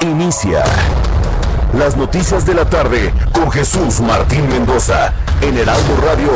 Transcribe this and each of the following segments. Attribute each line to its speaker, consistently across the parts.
Speaker 1: Inicia las noticias de la tarde con Jesús Martín Mendoza en Heraldo Radio.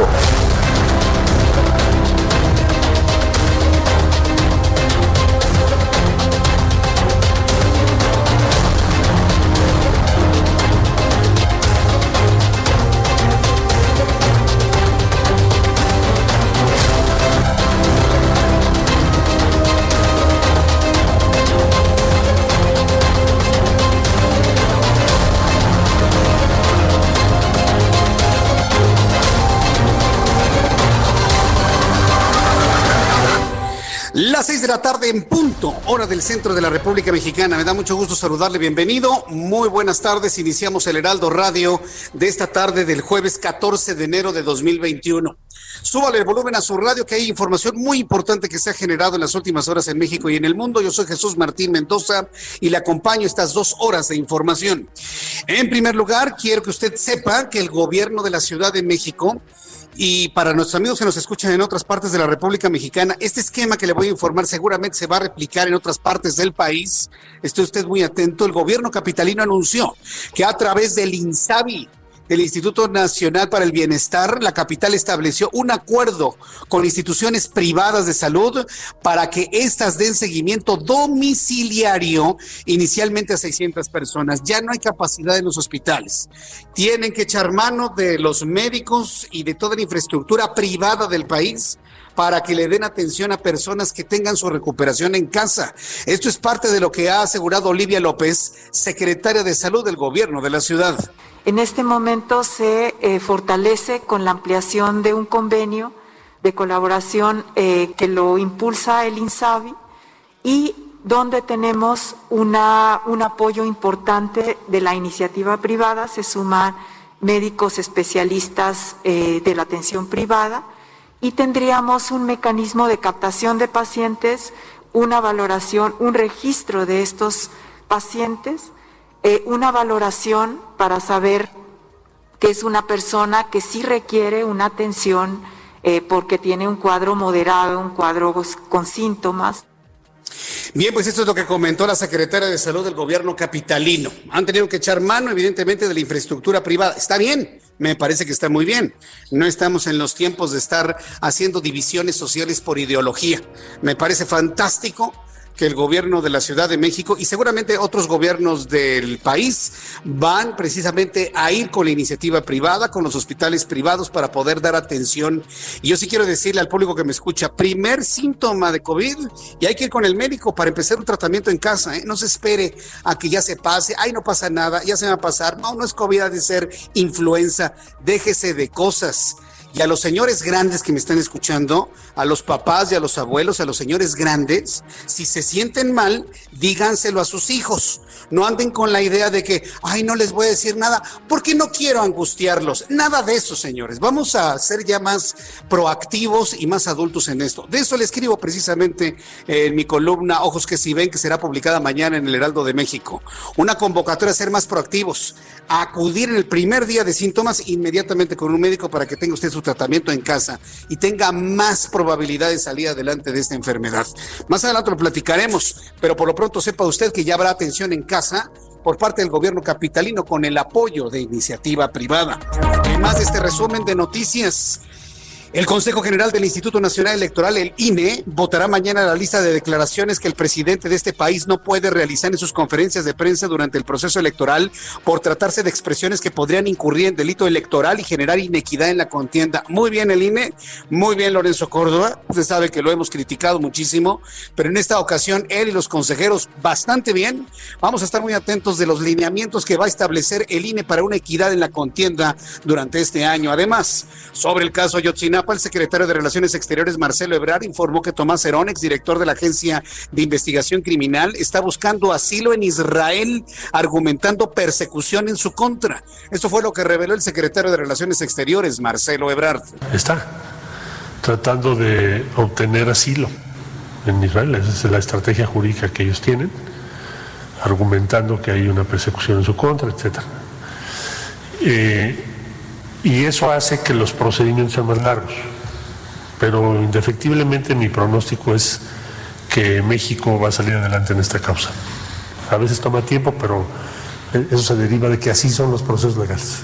Speaker 2: La tarde en punto, hora del centro de la República Mexicana. Me da mucho gusto saludarle, bienvenido. Muy buenas tardes. Iniciamos el Heraldo Radio de esta tarde del jueves 14 de enero de 2021. Súbale el volumen a su radio que hay información muy importante que se ha generado en las últimas horas en México y en el mundo. Yo soy Jesús Martín Mendoza y le acompaño estas dos horas de información. En primer lugar, quiero que usted sepa que el gobierno de la Ciudad de México y para nuestros amigos que nos escuchan en otras partes de la República Mexicana, este esquema que le voy a informar seguramente se va a replicar en otras partes del país. Esté usted muy atento. El gobierno capitalino anunció que a través del INSABI, del Instituto Nacional para el Bienestar, la capital estableció un acuerdo con instituciones privadas de salud para que éstas den seguimiento domiciliario inicialmente a 600 personas. Ya no hay capacidad en los hospitales. Tienen que echar mano de los médicos y de toda la infraestructura privada del país para que le den atención a personas que tengan su recuperación en casa. Esto es parte de lo que ha asegurado Olivia López, secretaria de Salud del gobierno de la ciudad.
Speaker 3: En este momento se eh, fortalece con la ampliación de un convenio de colaboración eh, que lo impulsa el INSABI y donde tenemos un apoyo importante de la iniciativa privada, se suman médicos especialistas eh, de la atención privada y tendríamos un mecanismo de captación de pacientes, una valoración, un registro de estos pacientes eh, una valoración para saber que es una persona que sí requiere una atención eh, porque tiene un cuadro moderado, un cuadro con síntomas.
Speaker 2: Bien, pues esto es lo que comentó la secretaria de Salud del gobierno capitalino. Han tenido que echar mano, evidentemente, de la infraestructura privada. Está bien, me parece que está muy bien. No estamos en los tiempos de estar haciendo divisiones sociales por ideología. Me parece fantástico que el gobierno de la Ciudad de México y seguramente otros gobiernos del país van precisamente a ir con la iniciativa privada, con los hospitales privados para poder dar atención. Y yo sí quiero decirle al público que me escucha, primer síntoma de COVID y hay que ir con el médico para empezar un tratamiento en casa. ¿eh? No se espere a que ya se pase, ay, no pasa nada, ya se va a pasar. No, no es COVID, ha de ser influenza. Déjese de cosas y a los señores grandes que me están escuchando, a los papás y a los abuelos, a los señores grandes, si se sienten mal, díganselo a sus hijos. No anden con la idea de que, ay, no les voy a decir nada, porque no quiero angustiarlos. Nada de eso, señores. Vamos a ser ya más proactivos y más adultos en esto. De eso le escribo precisamente en mi columna Ojos que si ven, que será publicada mañana en el Heraldo de México. Una convocatoria a ser más proactivos, a acudir en el primer día de síntomas inmediatamente con un médico para que tenga usted su tratamiento en casa y tenga más probabilidad de salir adelante de esta enfermedad. Más adelante lo platicaremos, pero por lo pronto sepa usted que ya habrá atención en casa por parte del gobierno capitalino con el apoyo de iniciativa privada. Además de este resumen de noticias, el Consejo General del Instituto Nacional Electoral, el INE, votará mañana la lista de declaraciones que el presidente de este país no puede realizar en sus conferencias de prensa durante el proceso electoral por tratarse de expresiones que podrían incurrir en delito electoral y generar inequidad en la contienda. Muy bien el INE, muy bien Lorenzo Córdoba, usted sabe que lo hemos criticado muchísimo, pero en esta ocasión él y los consejeros bastante bien. Vamos a estar muy atentos de los lineamientos que va a establecer el INE para una equidad en la contienda durante este año. Además, sobre el caso Ayotzinapa, El secretario de Relaciones Exteriores, Marcelo Ebrard, informó que Tomás Herón, director de la Agencia de Investigación Criminal, está buscando asilo en Israel, argumentando persecución en su contra. Esto fue lo que reveló el secretario de Relaciones Exteriores, Marcelo Ebrard.
Speaker 4: Está tratando de obtener asilo en Israel, esa es la estrategia jurídica que ellos tienen, argumentando que hay una persecución en su contra, etcétera. Eh, y eso hace que los procedimientos sean más largos. Pero indefectiblemente mi pronóstico es que México va a salir adelante en esta causa. A veces toma tiempo, pero eso se deriva de que así son los procesos legales.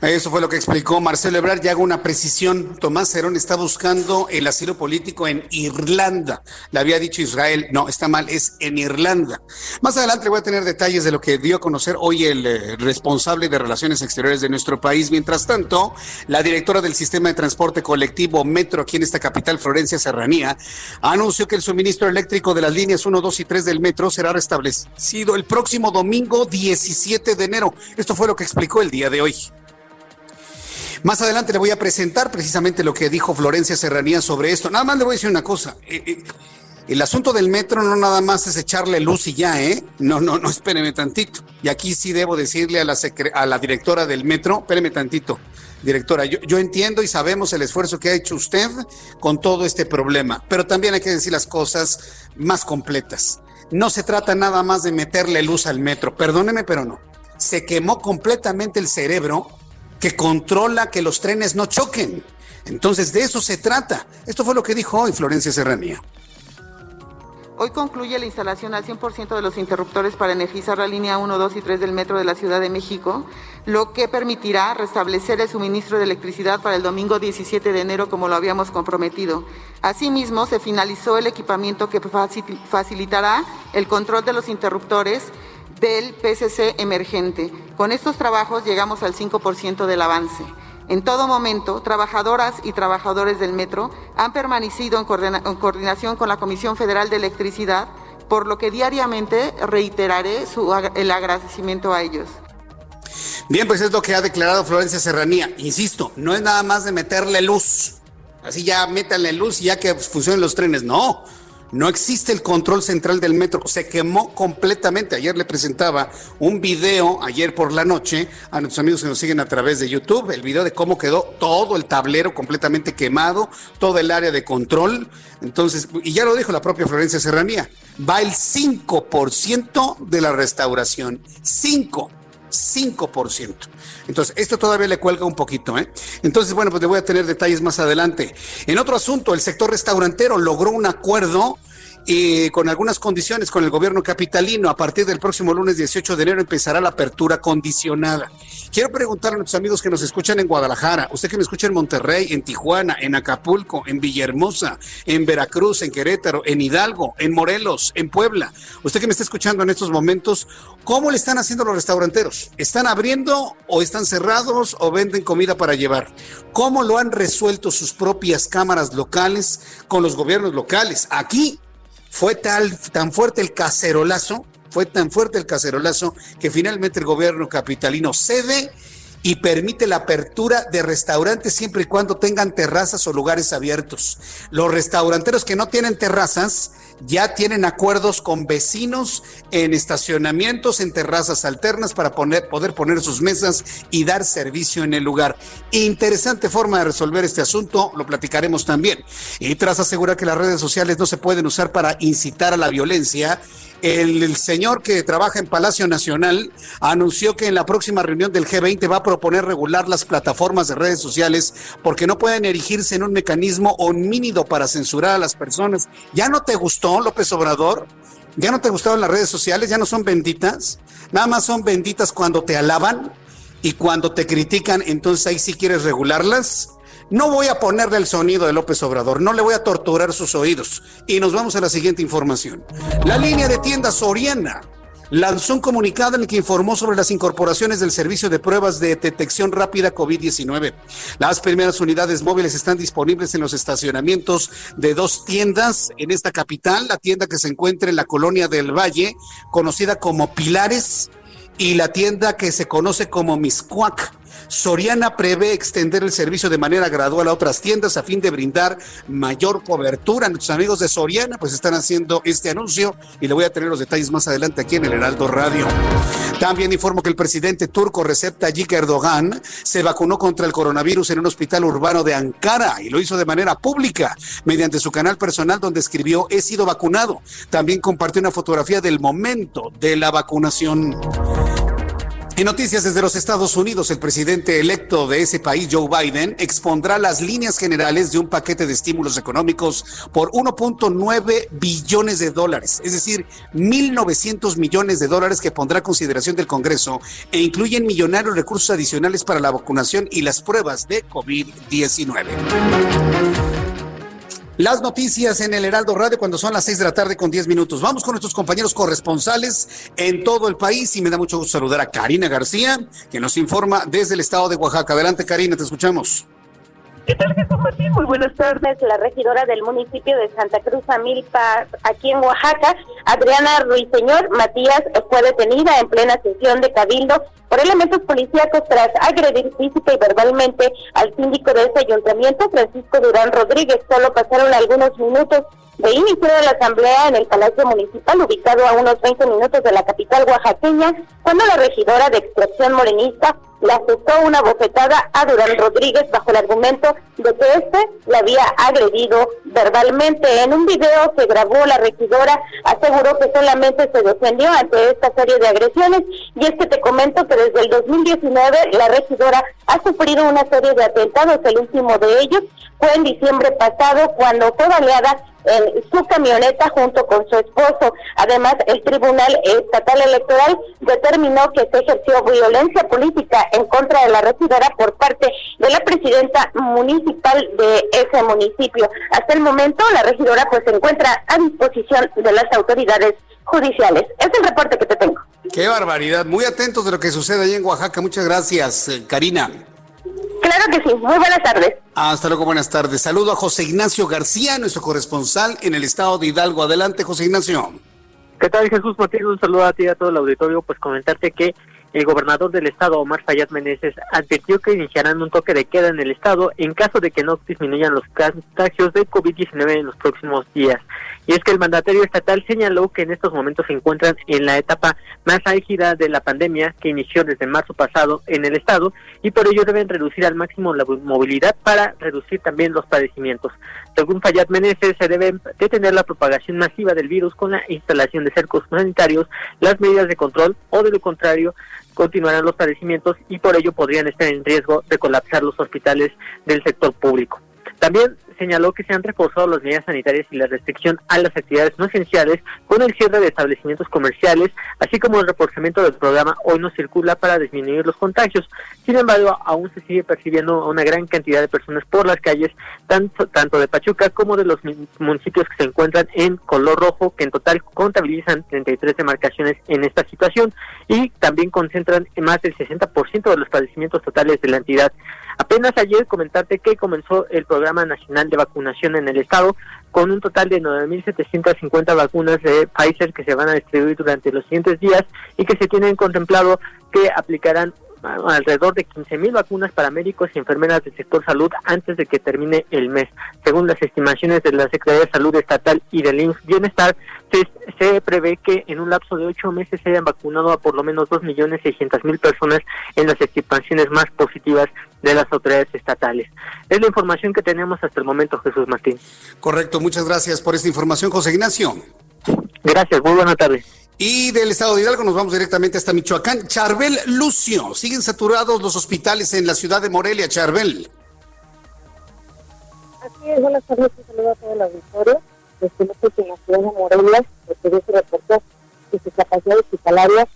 Speaker 2: Eso fue lo que explicó Marcelo Ebrard. Ya hago una precisión. Tomás Cerón está buscando el asilo político en Irlanda. Le había dicho Israel. No, está mal, es en Irlanda. Más adelante voy a tener detalles de lo que dio a conocer hoy el eh, responsable de Relaciones Exteriores de nuestro país. Mientras tanto, la directora del sistema de transporte colectivo Metro aquí en esta capital, Florencia Serranía, anunció que el suministro eléctrico de las líneas 1, 2 y 3 del metro será restablecido el próximo domingo 17 de enero. Esto fue lo que explicó el día de hoy. Más adelante le voy a presentar precisamente lo que dijo Florencia Serranía sobre esto. Nada más le voy a decir una cosa. Eh, eh, el asunto del metro no nada más es echarle luz y ya, ¿eh? No, no, no, espéreme tantito. Y aquí sí debo decirle a la, a la directora del metro, espéreme tantito, directora, yo, yo entiendo y sabemos el esfuerzo que ha hecho usted con todo este problema, pero también hay que decir las cosas más completas. No se trata nada más de meterle luz al metro, perdóneme, pero no. Se quemó completamente el cerebro que controla que los trenes no choquen. Entonces, de eso se trata. Esto fue lo que dijo hoy Florencia Serranía.
Speaker 5: Hoy concluye la instalación al 100% de los interruptores para energizar la línea 1, 2 y 3 del metro de la Ciudad de México, lo que permitirá restablecer el suministro de electricidad para el domingo 17 de enero como lo habíamos comprometido. Asimismo, se finalizó el equipamiento que facilitará el control de los interruptores del PCC emergente. Con estos trabajos llegamos al 5% del avance. En todo momento, trabajadoras y trabajadores del metro han permanecido en, coordinación con la Comisión Federal de Electricidad, por lo que diariamente reiteraré el agradecimiento a ellos.
Speaker 2: Bien, pues es lo que ha declarado Florencia Serranía. Insisto, no es nada más de meterle luz. Así ya métanle luz y ya que funcionen los trenes. No, no existe el control central del metro, se quemó completamente. Ayer le presentaba un video, ayer por la noche, a nuestros amigos que nos siguen a través de YouTube, el video de cómo quedó todo el tablero completamente quemado, todo el área de control. Entonces, y ya lo dijo la propia Florencia Serranía, va el 5% de la restauración. 5. 5%. Entonces, esto todavía le cuelga un poquito, ¿eh? Entonces, bueno, pues le voy a tener detalles más adelante. En otro asunto, el sector restaurantero logró un acuerdo y con algunas condiciones con el gobierno capitalino. A partir del próximo lunes 18 de enero empezará la apertura condicionada. Quiero preguntar a nuestros amigos que nos escuchan en Guadalajara, usted que me escucha en Monterrey, en Tijuana, en Acapulco, en Villahermosa, en Veracruz, en Querétaro, en Hidalgo, en Morelos, en Puebla, usted que me está escuchando en estos momentos, ¿cómo le están haciendo los restauranteros? ¿Están abriendo o están cerrados o venden comida para llevar? ¿Cómo lo han resuelto sus propias cámaras locales con los gobiernos locales? Aquí fue tan fuerte el cacerolazo, fue tan fuerte el cacerolazo que finalmente el gobierno capitalino cede y permite la apertura de restaurantes siempre y cuando tengan terrazas o lugares abiertos. Los restauranteros que no tienen terrazas ya tienen acuerdos con vecinos en estacionamientos, en terrazas alternas para poner, poder poner sus mesas y dar servicio en el lugar. Interesante forma de resolver este asunto, lo platicaremos también. Y tras asegurar que las redes sociales no se pueden usar para incitar a la violencia, el, señor que trabaja en Palacio Nacional anunció que en la próxima reunión del G20 va a proponer regular las plataformas de redes sociales porque no pueden erigirse en un mecanismo homínido para censurar a las personas. ¿Ya no te gustó, López Obrador? ¿Ya no te gustaron las redes sociales? ¿Ya no son benditas? Nada más son benditas cuando te alaban y cuando te critican, entonces ahí sí quieres regularlas. No voy a ponerle el sonido de López Obrador, no le voy a torturar sus oídos. Y nos vamos a la siguiente información. La línea de tiendas Soriana lanzó un comunicado en el que informó sobre las incorporaciones del servicio de pruebas de detección rápida COVID-19. Las primeras unidades móviles están disponibles en los estacionamientos de dos tiendas en esta capital, la tienda que se encuentra en la colonia del Valle, conocida como Pilares, y la tienda que se conoce como Miscuac Soriana prevé extender el servicio de manera gradual a otras tiendas a fin de brindar mayor cobertura. Nuestros amigos de Soriana pues están haciendo este anuncio y le voy a tener los detalles más adelante aquí en el Heraldo Radio. También informo que el presidente turco Recep Tayyip Erdogan se vacunó contra el coronavirus en un hospital urbano de Ankara y lo hizo de manera pública mediante su canal personal donde escribió he sido vacunado. También compartió una fotografía del momento de la vacunación. En noticias desde los Estados Unidos, el presidente electo de ese país, Joe Biden, expondrá las líneas generales de un paquete de estímulos económicos por 1.9 billones de dólares, es decir, 1.900 millones de dólares que pondrá a consideración del Congreso e incluyen millonarios recursos adicionales para la vacunación y las pruebas de COVID-19. Las noticias en el Heraldo Radio cuando son las seis de la tarde con diez minutos. Vamos con nuestros compañeros corresponsales en todo el país y me da mucho gusto saludar a Karina García, que nos informa desde el estado de Oaxaca. Adelante, Karina, te escuchamos.
Speaker 6: ¿Qué tal, Jesús Martín? Muy buenas tardes. La regidora del municipio de Santa Cruz, Amilpa, aquí en Oaxaca, Adriana Ruiseñor Matías, fue detenida en plena sesión de Cabildo por elementos policíacos tras agredir física y verbalmente al síndico de ese ayuntamiento, Francisco Durán Rodríguez. Solo pasaron algunos minutos de inicio de la asamblea en el Palacio Municipal, ubicado a unos 20 minutos de la capital oaxaqueña, cuando la regidora de extracción morenista le aceptó una bofetada a Durán Rodríguez bajo el argumento de que éste la había agredido verbalmente. En un video que grabó la regidora aseguró que solamente se defendió ante esta serie de agresiones y es que te comento que desde el 2019 la regidora ha sufrido una serie de atentados, el último de ellos fue en diciembre pasado cuando fue baleada en su camioneta junto con su esposo. Además, el Tribunal Estatal Electoral determinó que se ejerció violencia política en contra de la regidora por parte de la presidenta municipal de ese municipio. Hasta el momento, la regidora pues se encuentra a disposición de las autoridades judiciales. Es el reporte que te tengo.
Speaker 2: Qué barbaridad. Muy atentos de lo que sucede ahí en Oaxaca. Muchas gracias, eh, Karina.
Speaker 6: Claro que sí. Muy buenas tardes.
Speaker 2: Hasta luego, buenas tardes. Saludo a José Ignacio García, nuestro corresponsal en el estado de Hidalgo. Adelante, José Ignacio.
Speaker 7: ¿Qué tal, Jesús Martínez? Un saludo a ti y a todo el auditorio. Pues comentarte que el gobernador del estado, Omar Fayad Meneses, advirtió que iniciarán un toque de queda en el estado en caso de que no disminuyan los contagios de COVID-19 en los próximos días. Y es que el mandatario estatal señaló que en estos momentos se encuentran en la etapa más álgida de la pandemia que inició desde marzo pasado en el estado y por ello deben reducir al máximo la movilidad para reducir también los padecimientos. Según Fayad Meneses, se debe detener la propagación masiva del virus con la instalación de cercos sanitarios, las medidas de control o de lo contrario continuarán los padecimientos y por ello podrían estar en riesgo de colapsar los hospitales del sector público. También señaló que se han reforzado las medidas sanitarias y la restricción a las actividades no esenciales con el cierre de establecimientos comerciales, así como el reforzamiento del programa Hoy no circula para disminuir los contagios. Sin embargo, aún se sigue percibiendo una gran cantidad de personas por las calles, tanto, tanto de Pachuca como de los municipios que se encuentran en color rojo, que en total contabilizan 33 demarcaciones en esta situación y también concentran más del 60% de los padecimientos totales de la entidad. Apenas ayer comentarte que comenzó el programa nacional de vacunación en el estado con un total de 9.750 vacunas de Pfizer que se van a distribuir durante los siguientes días y que se tienen contemplado que aplicarán alrededor de 15.000 vacunas para médicos y enfermeras del sector salud antes de que termine el mes. Según las estimaciones de la Secretaría de Salud Estatal y del INS Bienestar, se, prevé que en un lapso de ocho meses se hayan vacunado a por lo menos 2.600.000 personas en las estimaciones más positivas de las autoridades estatales. Es la información que tenemos hasta el momento, Jesús Martín.
Speaker 2: Correcto, muchas gracias por esta información, José Ignacio.
Speaker 7: Gracias, muy buena tarde.
Speaker 2: Y del estado de Hidalgo nos vamos directamente hasta Michoacán. Charbel Lucio, siguen saturados los hospitales en la ciudad de Morelia, Charbel.
Speaker 8: Así es, buenas tardes, un saludo a todo el auditorio. Decimos que en la ciudad de Morelia se reportó que su capacidad hospitalaria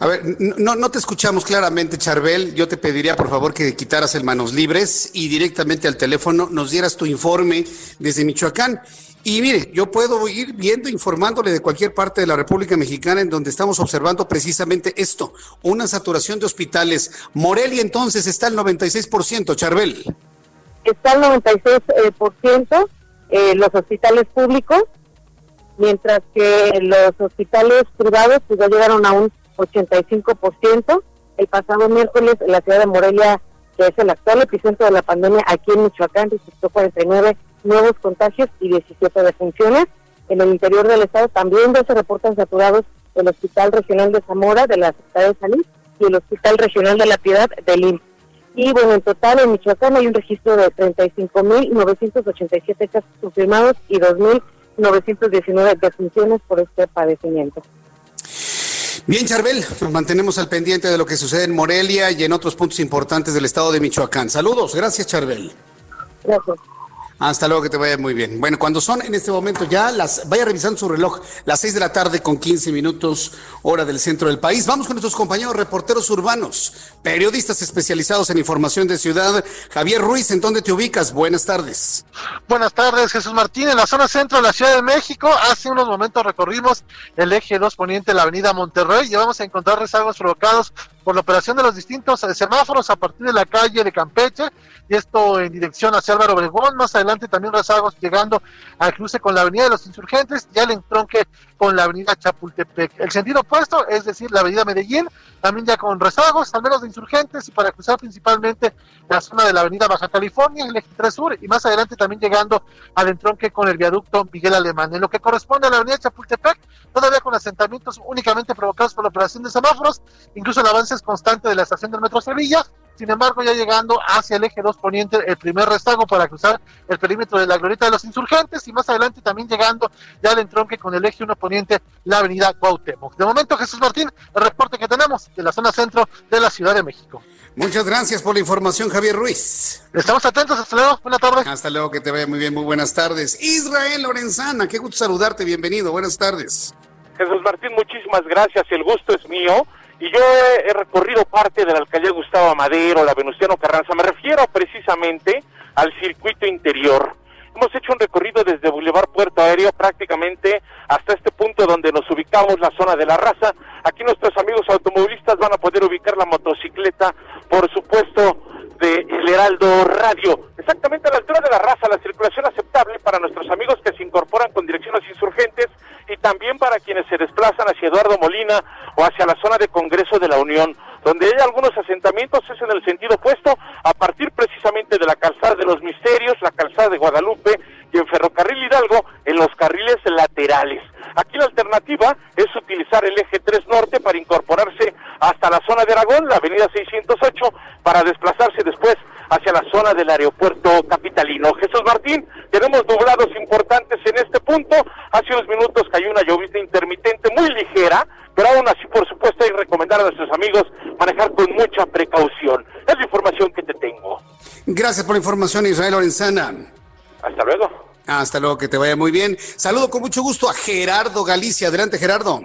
Speaker 2: a ver, no, no te escuchamos claramente, Charbel. Yo te pediría, por favor, que quitaras el manos libres y directamente al teléfono nos dieras tu informe desde Michoacán. Y mire, yo puedo ir viendo, informándole de cualquier parte de la República Mexicana en donde estamos observando precisamente esto, una saturación de hospitales. Morelia entonces está al 96%, Charbel.
Speaker 8: Está al 96% eh, los hospitales públicos, mientras que los hospitales privados pues ya llegaron a un 85%. el pasado miércoles la ciudad de Morelia, que es el actual epicentro de la pandemia, aquí en Michoacán registró 49 nuevos contagios y 17 defunciones. En el interior del estado también ya se reportan saturados el Hospital Regional de Zamora de la Secretaría de Salud y el Hospital Regional de la Piedad del IMSS. Y bueno, en total en Michoacán hay un registro de 35.987 casos confirmados y 2.919 defunciones por este padecimiento.
Speaker 2: Bien, Charbel, nos mantenemos al pendiente de lo que sucede en Morelia y en otros puntos importantes del estado de Michoacán. Saludos, gracias, Charbel.
Speaker 8: Gracias.
Speaker 2: Hasta luego, que te vaya muy bien. Bueno, cuando son en este momento ya las, vaya revisando su reloj, las 6 de la tarde con 15 minutos, hora del centro del país. Vamos con nuestros compañeros reporteros urbanos, periodistas especializados en información de ciudad. Javier Ruiz, ¿en dónde te ubicas? Buenas tardes.
Speaker 9: Buenas tardes, Jesús Martín. En la zona centro de la Ciudad de México, hace unos momentos recorrimos el eje 2 poniente la avenida Monterrey y vamos a encontrar rezagos provocados por la operación de los distintos semáforos a partir de la calle de Campeche y esto en dirección hacia Álvaro Obregón. Más adelante también rezagos llegando al cruce con la Avenida de los Insurgentes y al entronque con la Avenida Chapultepec. El sentido opuesto, es decir, la Avenida Medellín, también ya con rezagos, al menos de Insurgentes y para cruzar principalmente la zona de la Avenida Baja California, el eje 3 Sur y más adelante también llegando al entronque con el viaducto Miguel Alemán. En lo que corresponde a la Avenida Chapultepec, todavía con asentamientos únicamente provocados por la operación de semáforos, incluso el avance es constante de la estación del Metro Sevilla, sin embargo, ya llegando hacia el eje 2 poniente, el primer rezago para cruzar el perímetro de la glorieta de los insurgentes y más adelante también llegando ya al entronque con el eje 1 poniente, la avenida Cuauhtémoc. De momento, Jesús Martín, el reporte que tenemos de la zona centro de la Ciudad de México.
Speaker 2: Muchas gracias por la información, Javier Ruiz.
Speaker 9: Estamos atentos, hasta luego, buenas tardes.
Speaker 2: Hasta luego, que te vaya muy bien, muy buenas tardes. Israel Lorenzana, qué gusto saludarte, bienvenido, buenas tardes.
Speaker 10: Jesús Martín, muchísimas gracias, el gusto es mío. Y yo he, recorrido parte de la alcaldía Gustavo Amadero, la Venustiano Carranza. Me refiero precisamente al circuito interior. Hemos hecho un recorrido desde Boulevard Puerto Aéreo prácticamente hasta este punto donde nos ubicamos, la zona de la raza. Aquí nuestros amigos automovilistas van a poder ubicar la motocicleta, por supuesto, de El Heraldo Radio. Exactamente a la altura de la raza, la circulación aceptable para nuestros amigos que se incorporan con los insurgentes y también para quienes se desplazan hacia Eduardo Molina o hacia la zona de Congreso de la Unión, donde hay algunos asentamientos, es en el sentido opuesto, a partir precisamente de la calzada de los Misterios, la calzada de Guadalupe y en Ferrocarril Hidalgo en los carriles laterales. Aquí la alternativa es utilizar el eje 3 norte para incorporarse hasta la zona de Aragón, la avenida 608, para desplazarse después hacia la zona del aeropuerto capitalino. Jesús Martín, tenemos doblados importantes en este punto. Hace unos minutos cayó una llovizna intermitente muy ligera, pero aún así, por supuesto, hay que recomendar a nuestros amigos manejar con mucha precaución. Es la información que te tengo.
Speaker 2: Gracias por la información, Israel Lorenzana.
Speaker 10: Hasta luego.
Speaker 2: Hasta luego, que te vaya muy bien. Saludo con mucho gusto a Gerardo Galicia. Adelante, Gerardo.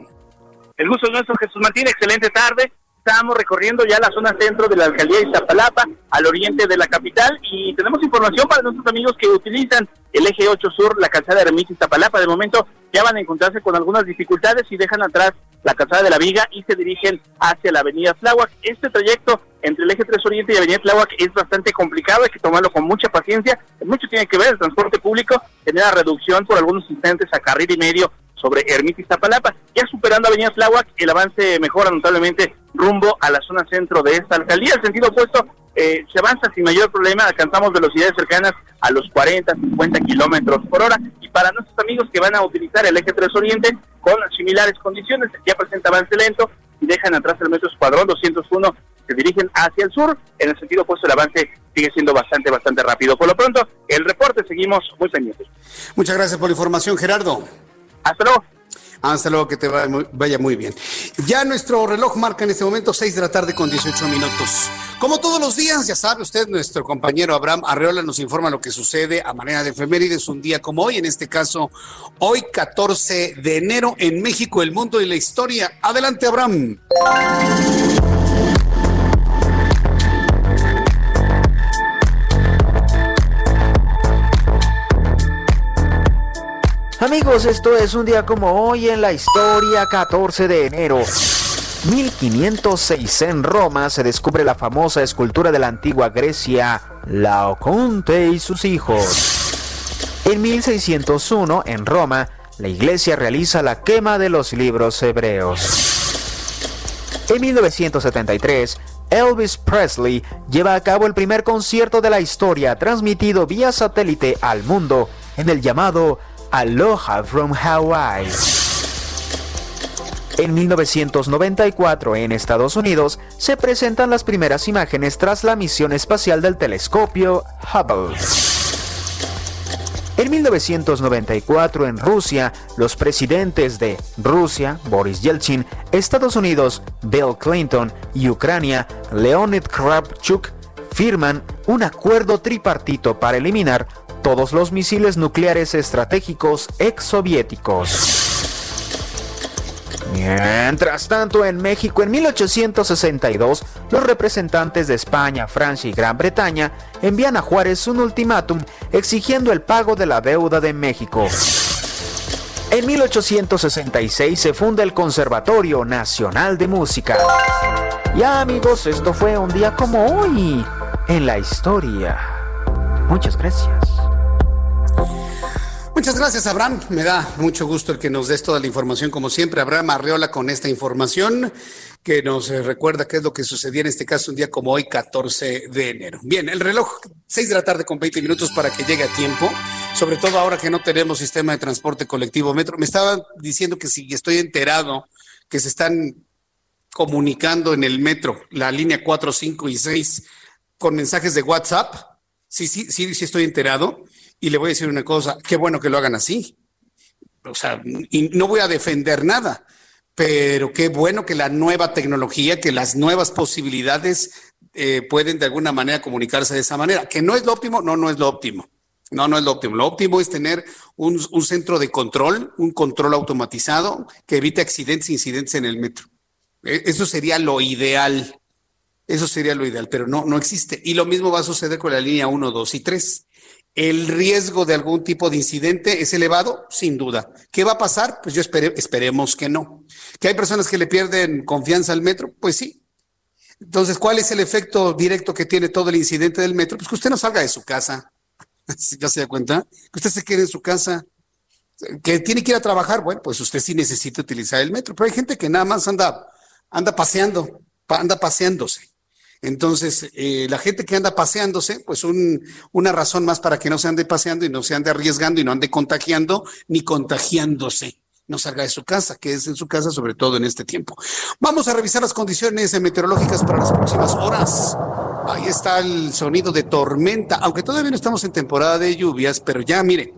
Speaker 11: El gusto es nuestro, Jesús Martín. Excelente tarde. Estamos recorriendo ya la zona centro de la alcaldía de Iztapalapa, al oriente de la capital, y tenemos información para nuestros amigos que utilizan el eje 8 sur, la calzada de Iztapalapa. De momento ya van a encontrarse con algunas dificultades y dejan atrás la calzada de la Viga y se dirigen hacia la avenida Tláhuac. Este trayecto entre el eje 3 Oriente y avenida Tláhuac es bastante complicado, hay que tomarlo con mucha paciencia. Mucho tiene que ver el transporte público, genera reducción por algunos instantes a carril y medio sobre Ermita Iztapalapa. Ya superando Avenida Tláhuac, el avance mejora notablemente rumbo a la zona centro de esta alcaldía. En sentido opuesto, eh, se avanza sin mayor problema, alcanzamos velocidades cercanas a los 40, 50 kilómetros por hora. Y para nuestros amigos que van a utilizar el eje 3 Oriente, con similares condiciones, ya presenta avance lento y dejan atrás el metro escuadrón 201 se dirigen hacia el sur. En el sentido opuesto, el avance sigue siendo bastante, bastante rápido. Por lo pronto, el reporte seguimos muy pendientes.
Speaker 2: Muchas gracias por la información, Gerardo.
Speaker 11: Hasta luego.
Speaker 2: Hasta luego, que te vaya muy, bien. Ya nuestro reloj marca en este momento 6 de la tarde con 18 minutos. Como todos los días, ya sabe usted, nuestro compañero Abraham Arreola nos informa lo que sucede a manera de efemérides un día como hoy, en este caso, hoy 14 de enero en México, el mundo y la historia. Adelante, Abraham.
Speaker 12: Amigos, esto es un día como hoy en la historia, 14 de enero. 1506 en Roma se descubre la famosa escultura de la antigua Grecia, Laoconte y sus hijos. En 1601 en Roma, la iglesia realiza la quema de los libros hebreos. En 1973, Elvis Presley lleva a cabo el primer concierto de la historia transmitido vía satélite al mundo en el llamado Aloha from Hawaii. En 1994 en Estados Unidos se presentan las primeras imágenes tras la misión espacial del telescopio Hubble. En 1994 en Rusia, los presidentes de Rusia, Boris Yeltsin, Estados Unidos, Bill Clinton y Ucrania, Leonid Kravchuk, firman un acuerdo tripartito para eliminar todos los misiles nucleares estratégicos exsoviéticos. Mientras tanto, en México, en 1862, los representantes de España, Francia y Gran Bretaña envían a Juárez un ultimátum exigiendo el pago de la deuda de México. En 1866 se funda el Conservatorio Nacional de Música. Ya amigos, esto fue un día como hoy en la historia. Muchas gracias.
Speaker 2: Muchas gracias, Abraham. Me da mucho gusto el que nos des toda la información, como siempre. Abraham Arreola con esta información que nos eh, recuerda qué es lo que sucedía en este caso un día como hoy, 14 de enero. Bien, el reloj, 6 de la tarde con 20 minutos para que llegue a tiempo, sobre todo ahora que no tenemos sistema de transporte colectivo metro. Me estaba diciendo que si estoy enterado que se están comunicando en el metro, la línea 4, 5 y 6, con mensajes de WhatsApp. Sí, sí, sí, sí estoy enterado. Y le voy a decir una cosa, qué bueno que lo hagan así. O sea, y no voy a defender nada, pero qué bueno que la nueva tecnología, que las nuevas posibilidades eh, pueden de alguna manera comunicarse de esa manera. Que no es lo óptimo, no, no es lo óptimo. No, no es lo óptimo. Lo óptimo es tener un, un centro de control, un control automatizado que evite accidentes e incidentes en el metro. E, eso sería lo ideal. Eso sería lo ideal, pero no, no existe. Y lo mismo va a suceder con la línea 1, 2 y 3. ¿El riesgo de algún tipo de incidente es elevado? Sin duda. ¿Qué va a pasar? Pues yo esperemos que no. ¿Que hay personas que le pierden confianza al metro? Pues sí. Entonces, ¿cuál es el efecto directo que tiene todo el incidente del metro? Pues que usted no salga de su casa. ¿Ya se da cuenta? Que usted se quede en su casa. Que tiene que ir a trabajar, bueno, pues usted sí necesita utilizar el metro. Pero hay gente que nada más anda, anda paseando, anda paseándose. Entonces, eh, la gente que anda paseándose, pues un, una razón más para que no se ande paseando y no se ande arriesgando y no ande contagiando ni contagiándose. No salga de su casa, que es en su casa, sobre todo en este tiempo. Vamos a revisar las condiciones meteorológicas para las próximas horas. Ahí está el sonido de tormenta, aunque todavía no estamos en temporada de lluvias, pero ya mire,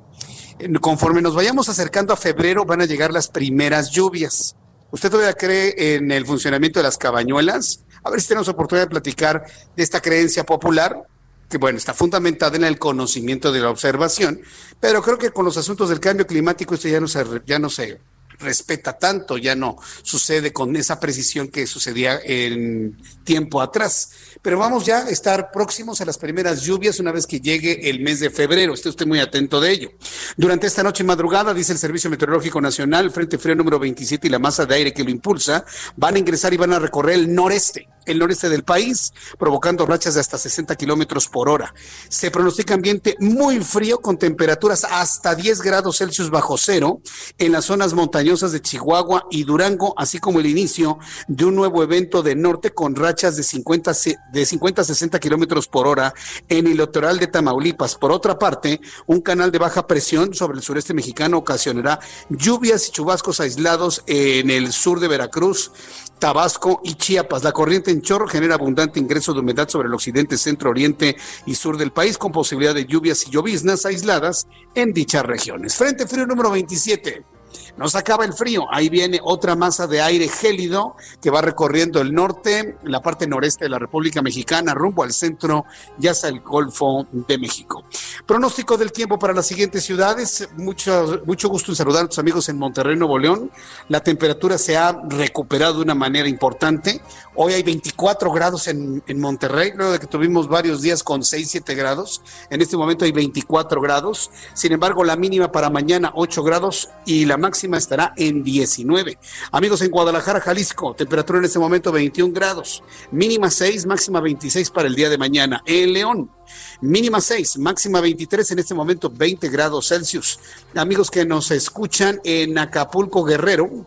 Speaker 2: conforme nos vayamos acercando a febrero van a llegar las primeras lluvias. ¿Usted todavía cree en el funcionamiento de las cabañuelas? A ver si tenemos oportunidad de platicar de esta creencia popular, que bueno, está fundamentada en el conocimiento de la observación, pero creo que con los asuntos del cambio climático esto ya no se, ya no se respeta tanto, ya no sucede con esa precisión que sucedía en tiempo atrás. Pero vamos ya a estar próximos a las primeras lluvias una vez que llegue el mes de febrero. Esté usted muy atento de ello. Durante esta noche y madrugada, dice el Servicio Meteorológico Nacional, Frente Frío número 27 y la masa de aire que lo impulsa, van a ingresar y van a recorrer el noreste el noreste del país, provocando rachas de hasta 60 kilómetros por hora. Se pronostica ambiente muy frío con temperaturas hasta 10 grados Celsius bajo cero en las zonas montañosas de Chihuahua y Durango, así como el inicio de un nuevo evento de norte con rachas de 50, de 50 a 60 kilómetros por hora en el litoral de Tamaulipas. Por otra parte, un canal de baja presión sobre el sureste mexicano ocasionará lluvias y chubascos aislados en el sur de Veracruz, Tabasco y Chiapas. La corriente en chorro genera abundante ingreso de humedad sobre el occidente, centro, oriente y sur del país, con posibilidad de lluvias y lloviznas aisladas en dichas regiones. Frente frío número 27. Nos acaba el frío, ahí viene otra masa de aire gélido que va recorriendo el norte, la parte noreste de la República Mexicana, rumbo al centro y hasta el Golfo de México. Pronóstico del tiempo para las siguientes ciudades. Mucho, mucho gusto en saludar a tus amigos en Monterrey, Nuevo León. La temperatura se ha recuperado de una manera importante. Hoy hay 24 grados en, en Monterrey, luego de que tuvimos varios días con 6, 7 grados. En este momento hay 24 grados. Sin embargo, la mínima para mañana 8 grados y la máxima estará en 19. Amigos, en Guadalajara, Jalisco, temperatura en este momento 21 grados, mínima 6, máxima 26 para el día de mañana. En León, mínima 6, máxima 23, en este momento 20 grados Celsius. Amigos que nos escuchan en Acapulco, Guerrero,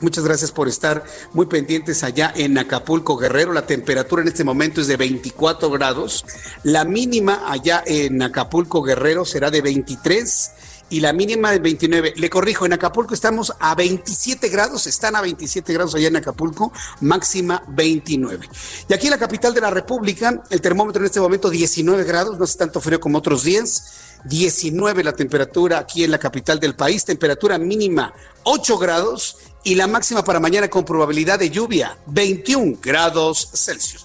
Speaker 2: Muchas gracias por estar muy pendientes allá en Acapulco, Guerrero. La temperatura en este momento es de 24 grados. La mínima allá en Acapulco, Guerrero será de 23 y la mínima de 29. Le corrijo, en Acapulco estamos a 27 grados, están a 27 grados allá en Acapulco, máxima 29. Y aquí en la capital de la República, el termómetro en este momento 19 grados, no es tanto frío como otros días. 19 la temperatura aquí en la capital del país, temperatura mínima 8 grados y la máxima para mañana con probabilidad de lluvia 21 grados Celsius.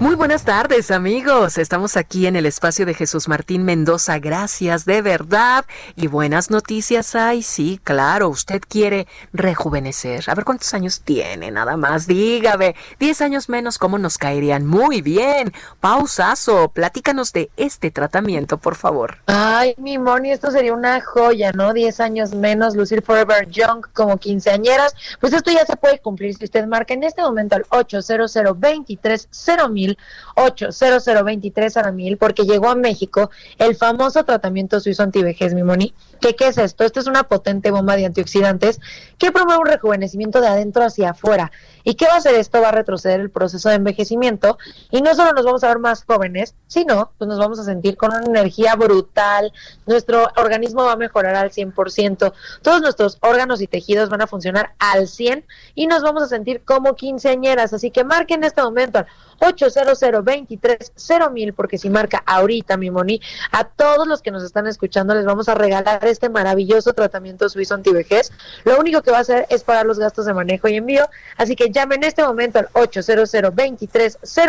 Speaker 13: Muy buenas tardes amigos, estamos aquí en el espacio de Jesús Martín Mendoza, gracias de verdad. Y buenas noticias. Hay, sí, claro, usted quiere rejuvenecer, a ver cuántos años tiene, nada más, dígame, 10 años menos, ¿cómo nos caerían? Muy bien, pausazo, platícanos de este tratamiento, por favor.
Speaker 14: Ay, mi Moni, esto sería una joya, ¿no? 10 años menos, lucir forever young como quinceañeras, pues esto ya se puede cumplir. Si usted marca en este momento al 800 23 mil 80023 a mil porque llegó a México el famoso tratamiento suizo antivejez, mi moni. ¿Qué, ¿Qué es esto? Esto es una potente bomba de antioxidantes que promueve un rejuvenecimiento de adentro hacia afuera. ¿Y qué va a hacer esto? Va a retroceder el proceso de envejecimiento y no solo nos vamos a ver más jóvenes, sino pues nos vamos a sentir con una energía brutal, nuestro organismo va a mejorar al 100%, todos nuestros órganos y tejidos van a funcionar al 100 y nos vamos a sentir como quinceañeras. Así que marquen en este momento al 800 mil porque si marca ahorita, mi Moni, a todos los que nos están escuchando les vamos a regalar este maravilloso tratamiento suizo antivejez. Lo único que va a hacer es pagar los gastos de manejo y envío, así que llame en este momento al 800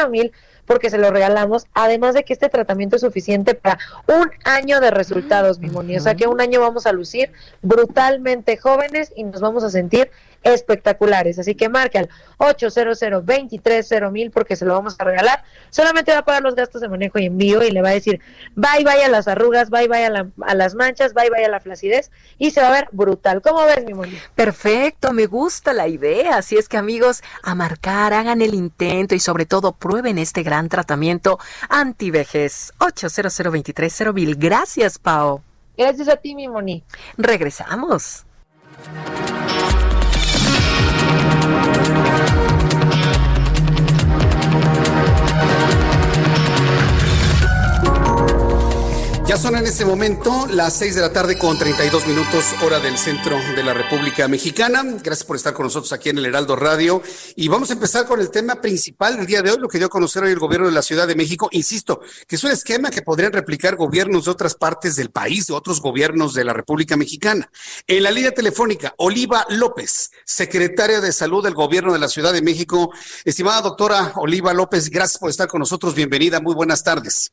Speaker 14: mil porque se lo regalamos, además de que este tratamiento es suficiente para un año de resultados, mi Moni. O sea que un año vamos a lucir brutalmente jóvenes y nos vamos a sentir espectaculares. Así que marque al 800 mil porque se lo vamos a regalar. Solamente va a pagar los gastos de manejo y envío y le va a decir bye bye a las arrugas, bye bye a, las manchas, bye bye a la flacidez y se va a ver brutal. ¿Cómo ves, mi Moni?
Speaker 13: Perfecto, me gusta la idea. Así es que amigos, a marcar, hagan el intento y sobre todo prueben este gran tratamiento antivejez. 800 mil Gracias, Pau.
Speaker 14: Gracias a ti, mi Moni.
Speaker 13: Regresamos.
Speaker 2: Ya son en este momento las 6 de la tarde con 32 minutos hora del centro de la República Mexicana. Gracias por estar con nosotros aquí en el Heraldo Radio. Y vamos a empezar con el tema principal del día de hoy, lo que dio a conocer hoy el gobierno de la Ciudad de México. Insisto, que es un esquema que podrían replicar gobiernos de otras partes del país, de otros gobiernos de la República Mexicana. En la línea telefónica, Oliva López, secretaria de Salud del gobierno de la Ciudad de México. Estimada doctora Oliva López, gracias por estar con nosotros. Bienvenida, muy buenas tardes.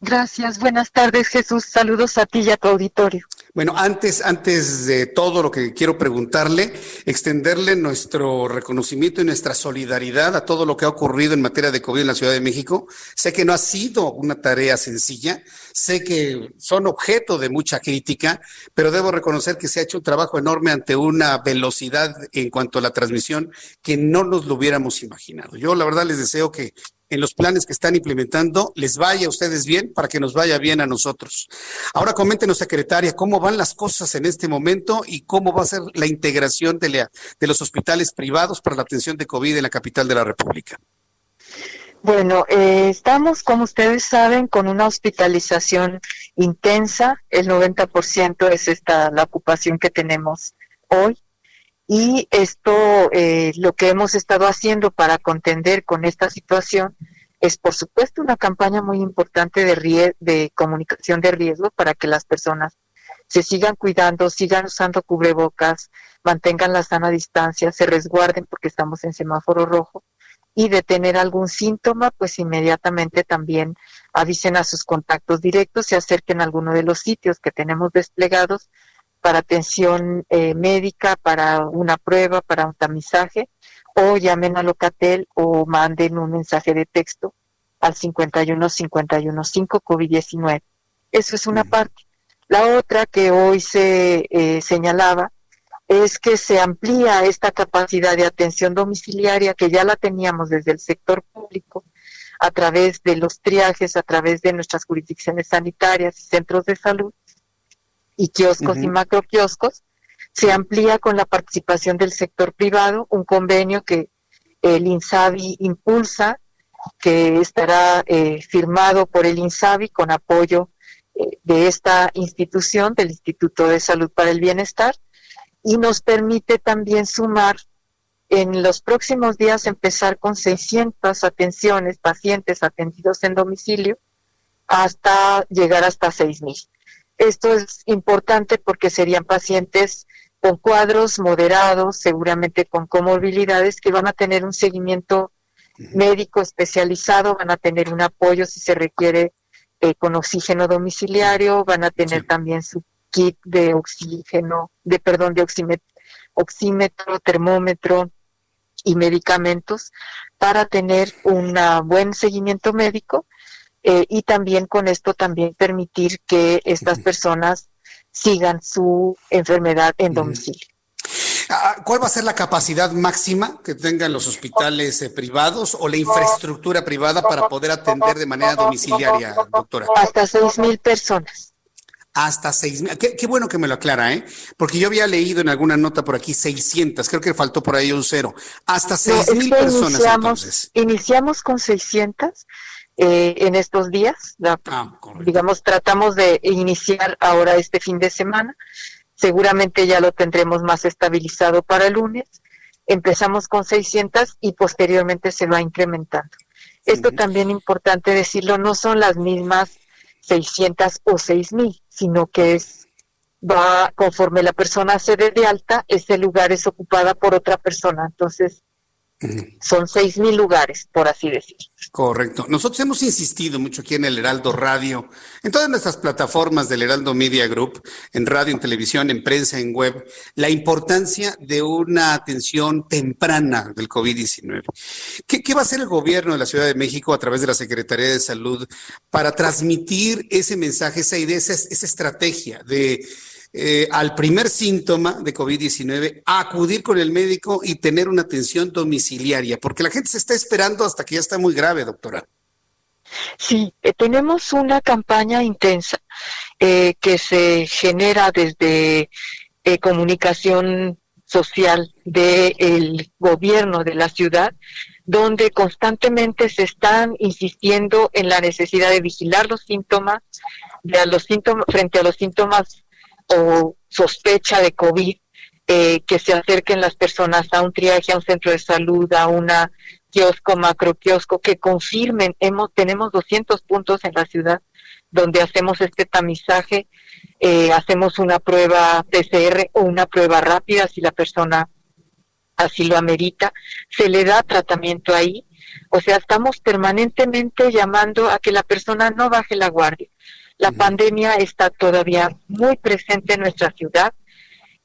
Speaker 15: Gracias, buenas tardes Jesús, saludos a ti y a tu auditorio.
Speaker 2: Bueno, antes, antes de todo lo que quiero preguntarle, extenderle nuestro reconocimiento y nuestra solidaridad a todo lo que ha ocurrido en materia de COVID en la Ciudad de México. Sé que no ha sido una tarea sencilla, sé que son objeto de mucha crítica, pero debo reconocer que se ha hecho un trabajo enorme ante una velocidad en cuanto a la transmisión que no nos lo hubiéramos imaginado. Yo la verdad les deseo que en los planes que están implementando les vaya a ustedes bien para que nos vaya bien a nosotros. Ahora coméntenos, secretaria, cómo van las cosas en este momento y cómo va a ser la integración de, de los hospitales privados para la atención de COVID en la capital de la República.
Speaker 15: Bueno, eh, estamos, como ustedes saben, con una hospitalización intensa. El 90% es esta la ocupación que tenemos hoy. Y esto, eh, lo que hemos estado haciendo para contender con esta situación es, por supuesto, una campaña muy importante de, de comunicación de riesgo para que las personas se sigan cuidando, sigan usando cubrebocas, mantengan la sana distancia, se resguarden porque estamos en semáforo rojo y de tener algún síntoma, pues inmediatamente también avisen a sus contactos directos, se acerquen a alguno de los sitios que tenemos desplegados para atención eh, médica, para una prueba, para un tamizaje, o llamen a Locatel o manden un mensaje de texto al 51 51 5 COVID-19. Eso es una parte. La otra que hoy se eh, señalaba es que se amplía esta capacidad de atención domiciliaria que ya la teníamos desde el sector público a través de los triajes, a través de nuestras jurisdicciones sanitarias y centros de salud y kioscos y macro kioscos. Se amplía con la participación del sector privado, un convenio que el INSABI impulsa, que estará eh, firmado por el INSABI con apoyo eh, de esta institución, del Instituto de Salud para el Bienestar, y nos permite también sumar en los próximos días empezar con 600 atenciones, pacientes atendidos en domicilio, hasta llegar hasta 6.000. Esto es importante porque serían pacientes con cuadros moderados, seguramente con comorbilidades, que van a tener un seguimiento médico especializado, van a tener un apoyo si se requiere eh, con oxígeno domiciliario, van a tener también su kit de oxígeno, de perdón, de oxímetro, termómetro y medicamentos para tener un buen seguimiento médico eh, y también con esto también permitir que estas personas sigan su enfermedad en domicilio.
Speaker 2: Ah, ¿Cuál va a ser la capacidad máxima que tengan los hospitales eh, privados o la infraestructura privada para poder atender de manera domiciliaria, doctora?
Speaker 15: Hasta seis mil personas
Speaker 2: hasta seis mil. Qué, bueno que me lo aclara, ¿eh? Porque yo había leído en alguna nota por aquí 600, creo que faltó por ahí un cero. Hasta seis mil personas
Speaker 15: iniciamos,
Speaker 2: entonces.
Speaker 15: Iniciamos con 600 eh, en estos días. Ah, digamos, tratamos de iniciar ahora este fin de semana. Seguramente ya lo tendremos más estabilizado para el lunes. Empezamos con 600 y posteriormente se va incrementando. Esto también importante decirlo, no son las mismas 600 o 6000, sino que es va conforme la persona se dé de alta, ese lugar es ocupada por otra persona. Entonces, son seis mil lugares, por así decir.
Speaker 2: Correcto. Nosotros hemos insistido mucho aquí en el Heraldo Radio, en todas nuestras plataformas del Heraldo Media Group, en radio, en televisión, en prensa, en web, la importancia de una atención temprana del COVID-19. ¿Qué, va a hacer el gobierno de la Ciudad de México a través de la Secretaría de Salud para transmitir ese mensaje, esa idea, esa estrategia de eh, al primer síntoma de COVID-19 acudir con el médico y tener una atención domiciliaria, porque la gente se está esperando hasta que ya está muy grave, doctora.
Speaker 15: Sí, eh, tenemos una campaña intensa eh, que se genera desde comunicación social del gobierno de la ciudad, donde constantemente se están insistiendo en la necesidad de vigilar los síntomas, de los síntomas frente a los síntomas o sospecha de COVID, eh, que se acerquen las personas a un triaje, a un centro de salud, a una kiosco, macro kiosco, que confirmen, hemos, tenemos 200 puntos en la ciudad donde hacemos este tamizaje, eh, hacemos una prueba PCR o una prueba rápida si la persona así lo amerita, se le da tratamiento ahí, o sea, estamos permanentemente llamando a que la persona no baje la guardia. La pandemia está todavía muy presente en nuestra ciudad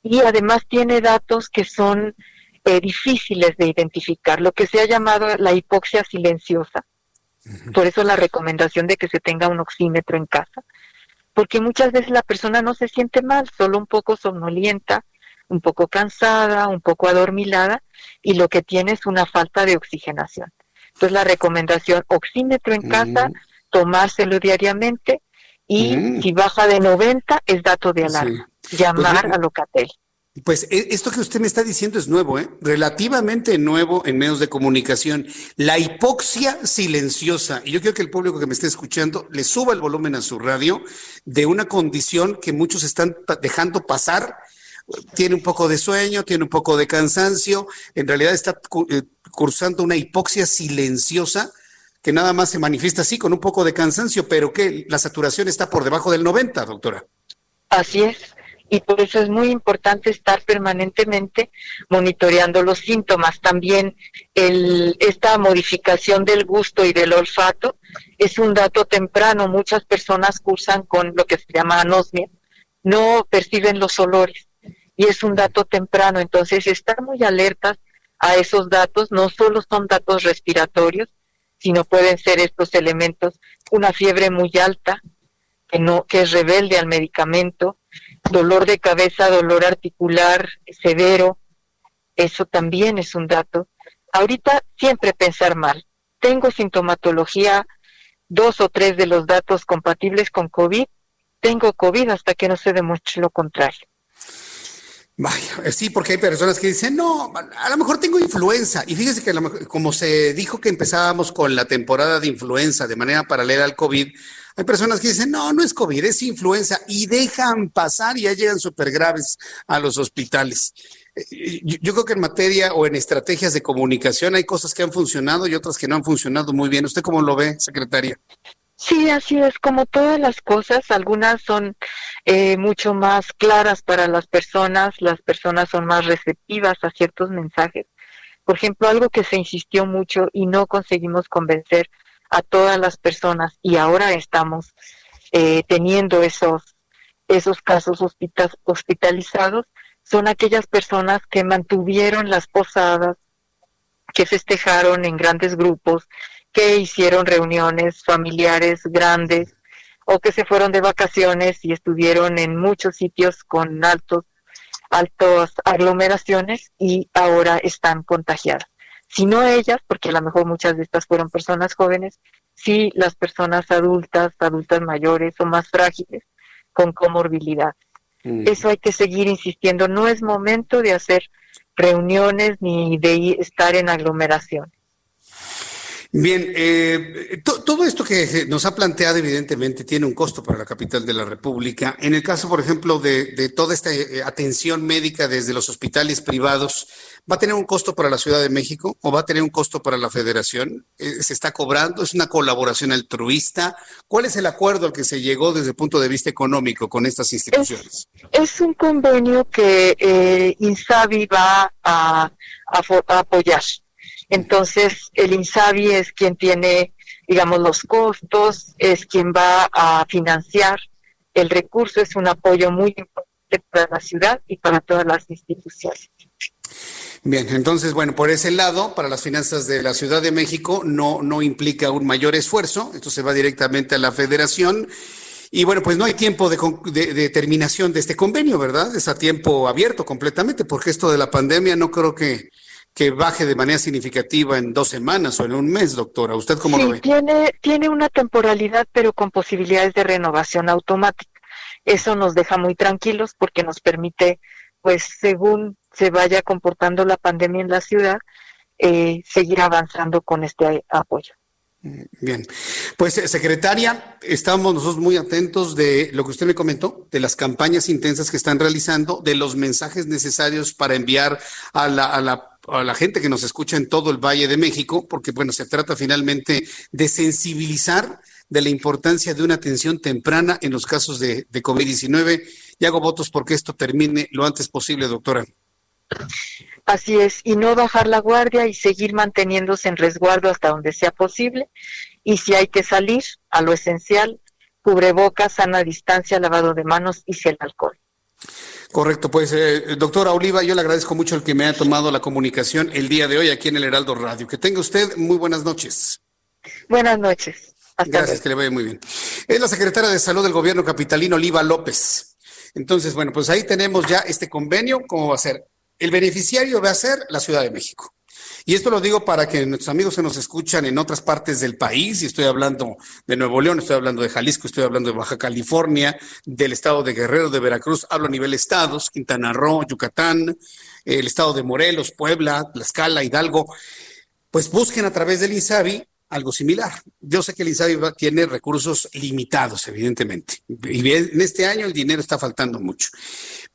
Speaker 15: y además tiene datos que son eh, difíciles de identificar, lo que se ha llamado la hipoxia silenciosa. Por eso la recomendación de que se tenga un oxímetro en casa, porque muchas veces la persona no se siente mal, solo un poco somnolienta, un poco cansada, un poco adormilada y lo que tiene es una falta de oxigenación. Entonces la recomendación oxímetro en casa, tomárselo diariamente y mm. si baja de 90 es dato de alarma. Llamar pues, a Locatel.
Speaker 2: Pues e, esto que usted me está diciendo es nuevo, ¿eh? relativamente nuevo en medios de comunicación. La hipoxia silenciosa. Y yo quiero que el público que me esté escuchando le suba el volumen a su radio de una condición que muchos están dejando pasar. Tiene un poco de sueño, tiene un poco de cansancio. En realidad está eh, cursando una hipoxia silenciosa que nada más se manifiesta así con un poco de cansancio, pero que la saturación está por debajo del 90, doctora.
Speaker 15: Así es. y por eso es muy importante estar permanentemente monitoreando los síntomas. También el, esta modificación del gusto y del olfato es un dato temprano. Muchas personas cursan con lo que se llama anosmia, no perciben los olores y es un dato temprano. Entonces, estar muy alertas a esos datos no solo son datos respiratorios, sino pueden ser estos elementos, una fiebre muy alta, que no que es rebelde al medicamento, dolor de cabeza, dolor articular severo, eso también es un dato. Ahorita siempre pensar mal. Tengo sintomatología, dos o tres de los datos compatibles con COVID, tengo COVID hasta que no se demuestre lo contrario.
Speaker 2: Vaya, eh, sí, porque hay personas que dicen, no, a lo mejor tengo influenza. Y fíjese que como se dijo que empezábamos con la temporada de influenza de manera paralela al COVID, hay personas que dicen, no, no es COVID, es influenza y dejan pasar y ya llegan súper graves a los hospitales. Eh, yo, creo que en materia o en estrategias de comunicación hay cosas que han funcionado y otras que no han funcionado muy bien. ¿Usted cómo lo ve, secretaria?
Speaker 15: Sí, así es, como todas las cosas, algunas son eh, mucho más claras para las personas, las personas son más receptivas a ciertos mensajes. Por ejemplo, algo que se insistió mucho y no conseguimos convencer a todas las personas y ahora estamos eh, teniendo esos, esos casos hospitalizados son aquellas personas que mantuvieron las posadas, que festejaron en grandes grupos, que hicieron reuniones familiares grandes o que se fueron de vacaciones y estuvieron en muchos sitios con altos altas aglomeraciones y ahora están contagiadas si no ellas, porque a lo mejor muchas de estas fueron personas jóvenes, sí las personas adultas, adultas mayores o más frágiles con comorbilidad. Mm. Eso hay que seguir insistiendo, no es momento de hacer reuniones ni de estar en aglomeración.
Speaker 2: Bien, eh, todo esto que nos ha planteado evidentemente tiene un costo para la capital de la República. En el caso, por ejemplo, de, toda esta eh, atención médica desde los hospitales privados, ¿va a tener un costo para la Ciudad de México o va a tener un costo para la Federación? Eh, ¿Se está cobrando? ¿Es una colaboración altruista? ¿Cuál es el acuerdo al que se llegó desde el punto de vista económico con estas instituciones?
Speaker 15: Es, un convenio que eh, Insabi va a apoyar. Entonces, el INSABI es quien tiene, digamos, los costos, es quien va a financiar el recurso, es un apoyo muy importante para la ciudad y para todas las instituciones.
Speaker 2: Bien, entonces, bueno, por ese lado, para las finanzas de la Ciudad de México no, no implica un mayor esfuerzo, esto se va directamente a la federación. Y bueno, pues no hay tiempo de, de, terminación de este convenio, ¿verdad? Es a tiempo abierto completamente, porque esto de la pandemia no creo que, que baje de manera significativa en dos semanas o en un mes, doctora. ¿Usted cómo lo ve?
Speaker 15: Tiene, tiene una temporalidad, pero con posibilidades de renovación automática. Eso nos deja muy tranquilos porque nos permite, pues, según se vaya comportando la pandemia en la ciudad, eh, seguir avanzando con este apoyo.
Speaker 2: Bien, pues secretaria, estamos nosotros muy atentos de lo que usted me comentó, de las campañas intensas que están realizando, de los mensajes necesarios para enviar a la, a la a la gente que nos escucha en todo el Valle de México, porque bueno, se trata finalmente de sensibilizar de la importancia de una atención temprana en los casos de, de COVID-19 y hago votos porque esto termine lo antes posible, doctora.
Speaker 15: Así es, y no bajar la guardia y seguir manteniéndose en resguardo hasta donde sea posible. Y si hay que salir, a lo esencial, cubrebocas, sana distancia, lavado de manos y el alcohol.
Speaker 2: Correcto, pues eh, doctora Oliva, yo le agradezco mucho el que me haya tomado la comunicación el día de hoy aquí en el Heraldo Radio. Que tenga usted muy buenas noches.
Speaker 15: Buenas noches.
Speaker 2: Gracias, que le vaya muy bien. Es la secretaria de Salud del Gobierno Capitalino, Oliva López. Entonces, bueno, pues ahí tenemos ya este convenio, ¿cómo va a ser? El beneficiario va a ser la Ciudad de México. Y esto lo digo para que nuestros amigos que nos escuchan en otras partes del país, y estoy hablando de Nuevo León, estoy hablando de Jalisco, estoy hablando de Baja California, del estado de Guerrero, de Veracruz, hablo a nivel estados, Quintana Roo, Yucatán, el estado de Morelos, Puebla, Tlaxcala, Hidalgo, pues busquen a través del INSABI algo similar. Yo sé que el INSABI tiene recursos limitados, evidentemente, y en este año el dinero está faltando mucho.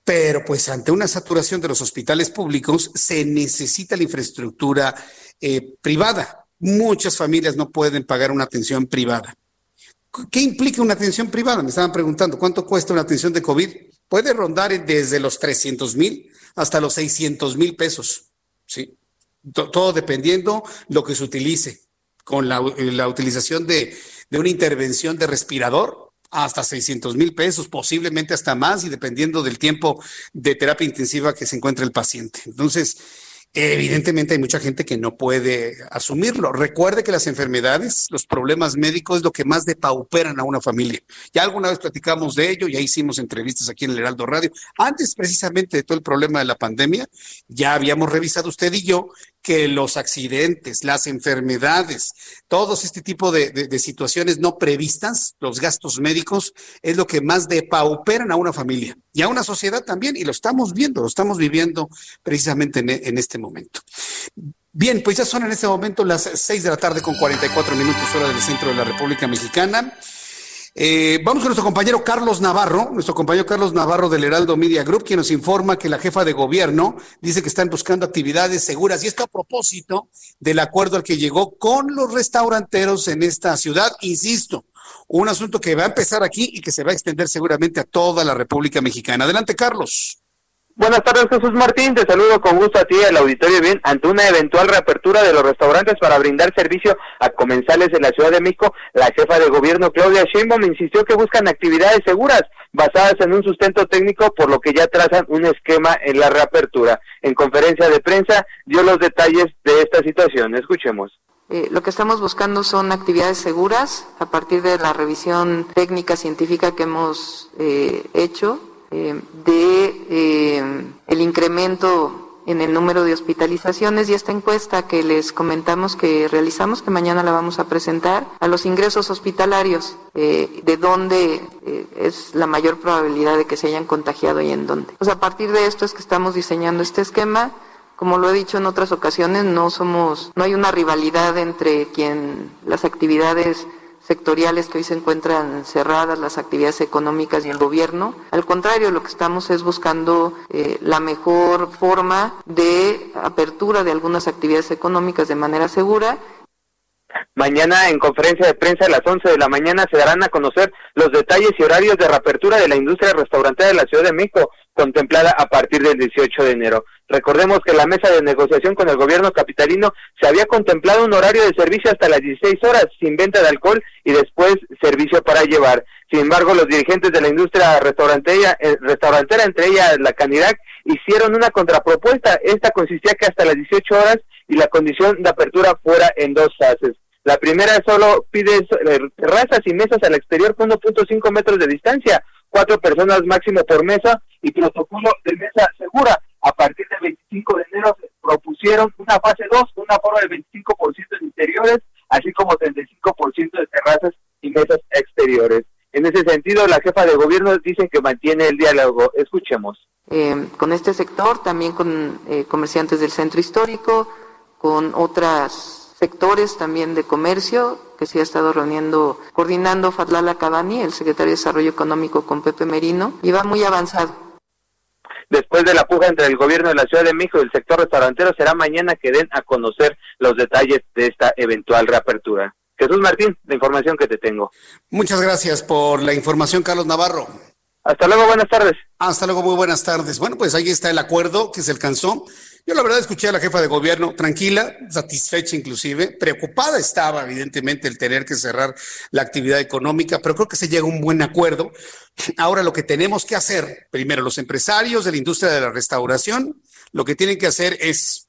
Speaker 2: Pero pues ante una saturación de los hospitales públicos se necesita la infraestructura eh, privada. Muchas familias no pueden pagar una atención privada. ¿Qué implica una atención privada? Me estaban preguntando, ¿cuánto cuesta una atención de COVID? puede rondar desde los 300 mil hasta los 600 mil pesos, ¿sí? Todo dependiendo lo que se utilice. Con la, la utilización de, de una intervención de respirador, hasta 600 mil pesos, posiblemente hasta más, y dependiendo del tiempo de terapia intensiva que se encuentre el paciente. Entonces, Evidentemente hay mucha gente que no puede asumirlo. Recuerde que las enfermedades, los problemas médicos es lo que más depauperan a una familia. Ya alguna vez platicamos de ello, ya hicimos entrevistas aquí en el Heraldo Radio. Antes precisamente de todo el problema de la pandemia, ya habíamos revisado usted y yo que los accidentes, las enfermedades, todos este tipo de, situaciones no previstas, los gastos médicos, es lo que más depauperan a una familia y a una sociedad también, y lo estamos viendo, lo estamos viviendo precisamente en, en este momento. Bien, pues ya son en este momento las seis de la tarde con 44 minutos hora del centro de la República Mexicana. Eh, vamos con nuestro compañero Carlos Navarro, nuestro compañero Carlos Navarro del Heraldo Media Group, quien nos informa que la jefa de gobierno dice que están buscando actividades seguras y esto a propósito del acuerdo al que llegó con los restauranteros en esta ciudad. Insisto, un asunto que va a empezar aquí y que se va a extender seguramente a toda la República Mexicana. Adelante, Carlos.
Speaker 16: Buenas tardes, Jesús Martín. Te saludo con gusto a ti y al auditorio bien ante una eventual reapertura de los restaurantes para brindar servicio a comensales en la Ciudad de México. La jefa de gobierno Claudia Sheinbaum insistió que buscan actividades seguras basadas en un sustento técnico, por lo que ya trazan un esquema en la reapertura. En conferencia de prensa dio los detalles de esta situación. Escuchemos.
Speaker 3: Eh, lo que estamos buscando son actividades seguras a partir de la revisión técnica científica que hemos eh, hecho eh, de eh, el incremento en el número de hospitalizaciones y esta encuesta que les comentamos que realizamos, que mañana la vamos a presentar, a los ingresos hospitalarios, eh, de dónde es la mayor probabilidad de que se hayan contagiado y en dónde. Pues a partir de esto es que estamos diseñando este esquema. Como lo he dicho en otras ocasiones, no somos, no hay una rivalidad entre quien las actividades sectoriales que hoy se encuentran cerradas, las actividades económicas y el gobierno. Al contrario, lo que estamos es buscando eh, la mejor forma de apertura de algunas actividades económicas de manera segura
Speaker 16: Mañana en conferencia de prensa a las 11 de la mañana se darán a conocer los detalles y horarios de reapertura de la industria restaurantera de la Ciudad de México, contemplada a partir del 18 de enero. Recordemos que la mesa de negociación con el gobierno capitalino se había contemplado un horario de servicio hasta las 16 horas sin venta de alcohol y después servicio para llevar. Sin embargo, los dirigentes de la industria restaurantera, eh, restaurantera entre ellas la Canirac, hicieron una contrapropuesta. Esta consistía que hasta las 18 horas y la condición de apertura fuera en dos fases. La primera solo pide eh, terrazas y mesas al exterior con 1.5 metros de distancia, cuatro personas máximo por mesa y protocolo de mesa segura. A partir del 25 de enero se propusieron una fase 2, una forma del 25% de interiores, así como 35% de terrazas y mesas exteriores. En ese sentido, la jefa de gobierno dice que mantiene el diálogo. Escuchemos.
Speaker 3: Eh, con este sector, también con eh, comerciantes del centro histórico, con otras sectores también de comercio, que se ha estado reuniendo, coordinando Fatlala Cabani, el secretario de Desarrollo Económico con Pepe Merino, y va muy avanzado.
Speaker 16: Después de la puja entre el gobierno de la Ciudad de México y el sector restaurantero, será mañana que den a conocer los detalles de esta eventual reapertura. Jesús Martín, la información que te tengo.
Speaker 2: Muchas gracias por la información, Carlos Navarro.
Speaker 16: Hasta luego, buenas tardes.
Speaker 2: Hasta luego, muy buenas tardes. Bueno, pues ahí está el acuerdo que se alcanzó yo la verdad escuché a la jefa de gobierno tranquila, satisfecha inclusive, preocupada estaba evidentemente el tener que cerrar la actividad económica, pero creo que se llega a un buen acuerdo. Ahora lo que tenemos que hacer, primero los empresarios de la industria de la restauración, lo que tienen que hacer es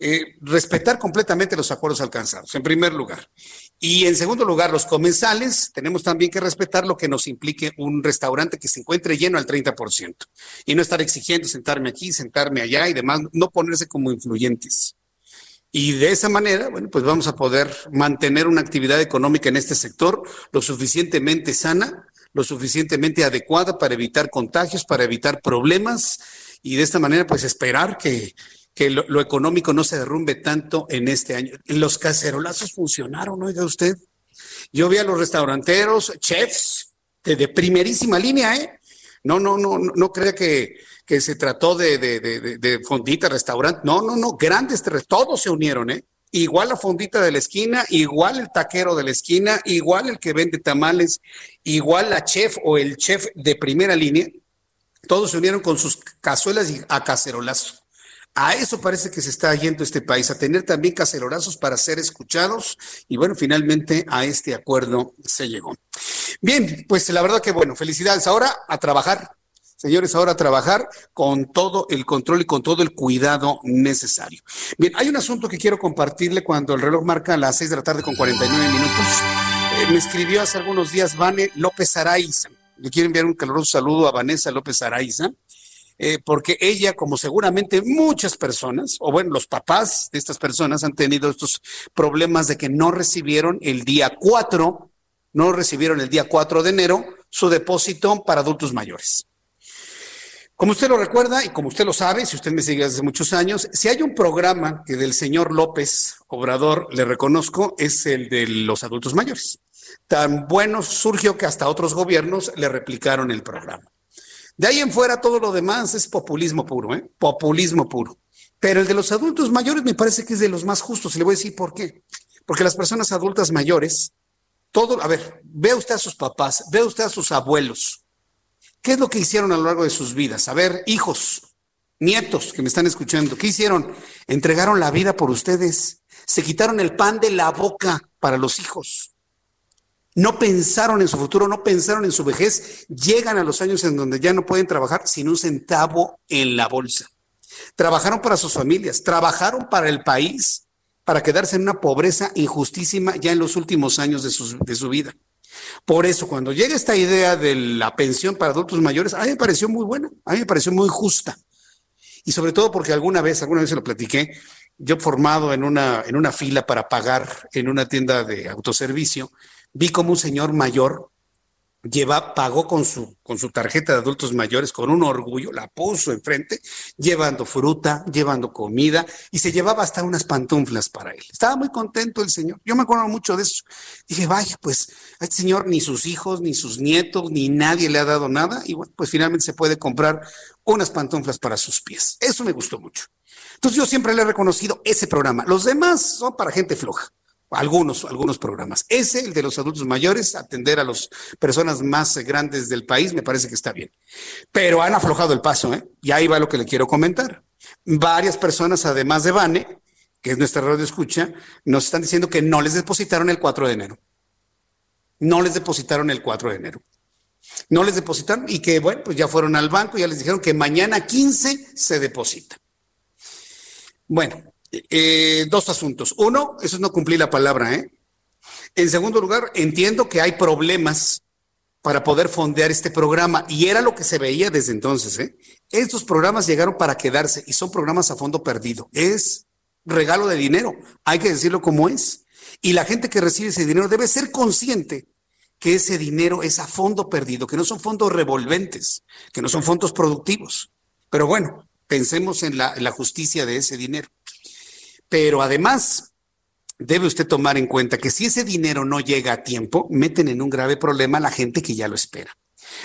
Speaker 2: eh, respetar completamente los acuerdos alcanzados, en primer lugar. Y en segundo lugar, los comensales, tenemos también que respetar lo que nos implique un restaurante que se encuentre lleno al 30% y no estar exigiendo sentarme aquí, sentarme allá y demás, no ponerse como influyentes. Y de esa manera, bueno, pues vamos a poder mantener una actividad económica en este sector lo suficientemente sana, lo suficientemente adecuada para evitar contagios, para evitar problemas y de esta manera, pues esperar que que lo, económico no se derrumbe tanto en este año. Los cacerolazos funcionaron, oiga usted. Yo vi a los restauranteros, chefs, de, primerísima línea, ¿eh? No, no, no, no, no crea que, que se trató de, de, de, fondita, restaurante. No, no, no, grandes, todos se unieron, ¿eh? Igual la fondita de la esquina, igual el taquero de la esquina, igual el que vende tamales, igual la chef o el chef de primera línea Todos se unieron con sus cazuelas y a cacerolazos. A eso parece que se está yendo este país, a tener también cacerolazos para ser escuchados. Y bueno, finalmente a este acuerdo se llegó. Bien, pues la verdad que bueno, felicidades. Ahora a trabajar, señores, ahora a trabajar con todo el control y con todo el cuidado necesario. Bien, hay un asunto que quiero compartirle cuando el reloj marca las seis de la tarde con 49 minutos. Eh, me escribió hace algunos días Vane López Araiza. Le quiero enviar un caluroso saludo a Vanessa López Araiza. Eh, porque ella, como seguramente muchas personas, o bueno, los papás de estas personas han tenido estos problemas de que no recibieron el día 4, no recibieron el día 4 de enero su depósito para adultos mayores. Como usted lo recuerda y como usted lo sabe, si usted me sigue desde muchos años, si hay un programa que del señor López Obrador le reconozco, es el de los adultos mayores. Tan bueno surgió que hasta otros gobiernos le replicaron el programa. De ahí en fuera todo lo demás es populismo puro, ¿eh? Populismo puro. Pero el de los adultos mayores me parece que es de los más justos y le voy a decir por qué. Porque las personas adultas mayores, todo, a ver, vea usted a sus papás, vea usted a sus abuelos. ¿Qué es lo que hicieron a lo largo de sus vidas? A ver, hijos, nietos que me están escuchando, ¿qué hicieron? Entregaron la vida por ustedes, se quitaron el pan de la boca para los hijos no pensaron en su futuro, no pensaron en su vejez, llegan a los años en donde ya no pueden trabajar sin un centavo en la bolsa. Trabajaron para sus familias, trabajaron para el país, para quedarse en una pobreza injustísima ya en los últimos años de su, de su vida. Por eso, cuando llega esta idea de la pensión para adultos mayores, a mí me pareció muy buena, a mí me pareció muy justa. Y sobre todo porque alguna vez, alguna vez se lo platiqué, yo formado en una, en una fila para pagar en una tienda de autoservicio, vi como un señor mayor lleva, pagó con su, con su tarjeta de adultos mayores con un orgullo, la puso enfrente, llevando fruta, llevando comida y se llevaba hasta unas pantuflas para él. Estaba muy contento el señor. Yo me acuerdo mucho de eso. Dije, vaya, pues a este señor ni sus hijos, ni sus nietos, ni nadie le ha dado nada y bueno, pues finalmente se puede comprar unas pantuflas para sus pies. Eso me gustó mucho. Entonces yo siempre le he reconocido ese programa. Los demás son para gente floja algunos, algunos programas. Ese, el de los adultos mayores, atender a las personas más grandes del país, me parece que está bien. Pero han aflojado el paso, ¿eh? Y ahí va lo que le quiero comentar. Varias personas, además de Vane, que es nuestra radio escucha, nos están diciendo que no les depositaron el 4 de enero. No les depositaron el 4 de enero. No les depositaron y que, bueno, pues ya fueron al banco y ya les dijeron que mañana 15 se deposita. Bueno, eh, dos asuntos. Uno, eso es no cumplir la palabra, ¿eh? En segundo lugar, entiendo que hay problemas para poder fondear este programa y era lo que se veía desde entonces, ¿eh? Estos programas llegaron para quedarse y son programas a fondo perdido. Es regalo de dinero, hay que decirlo como es. Y la gente que recibe ese dinero debe ser consciente que ese dinero es a fondo perdido, que no son fondos revolventes, que no son fondos productivos. Pero bueno, pensemos en la justicia de ese dinero. Pero además, debe usted tomar en cuenta que si ese dinero no llega a tiempo, meten en un grave problema a la gente que ya lo espera.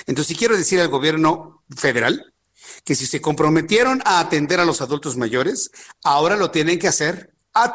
Speaker 2: Entonces, si quiero decir al gobierno federal que si se comprometieron a atender a los adultos mayores, ahora lo tienen que hacer a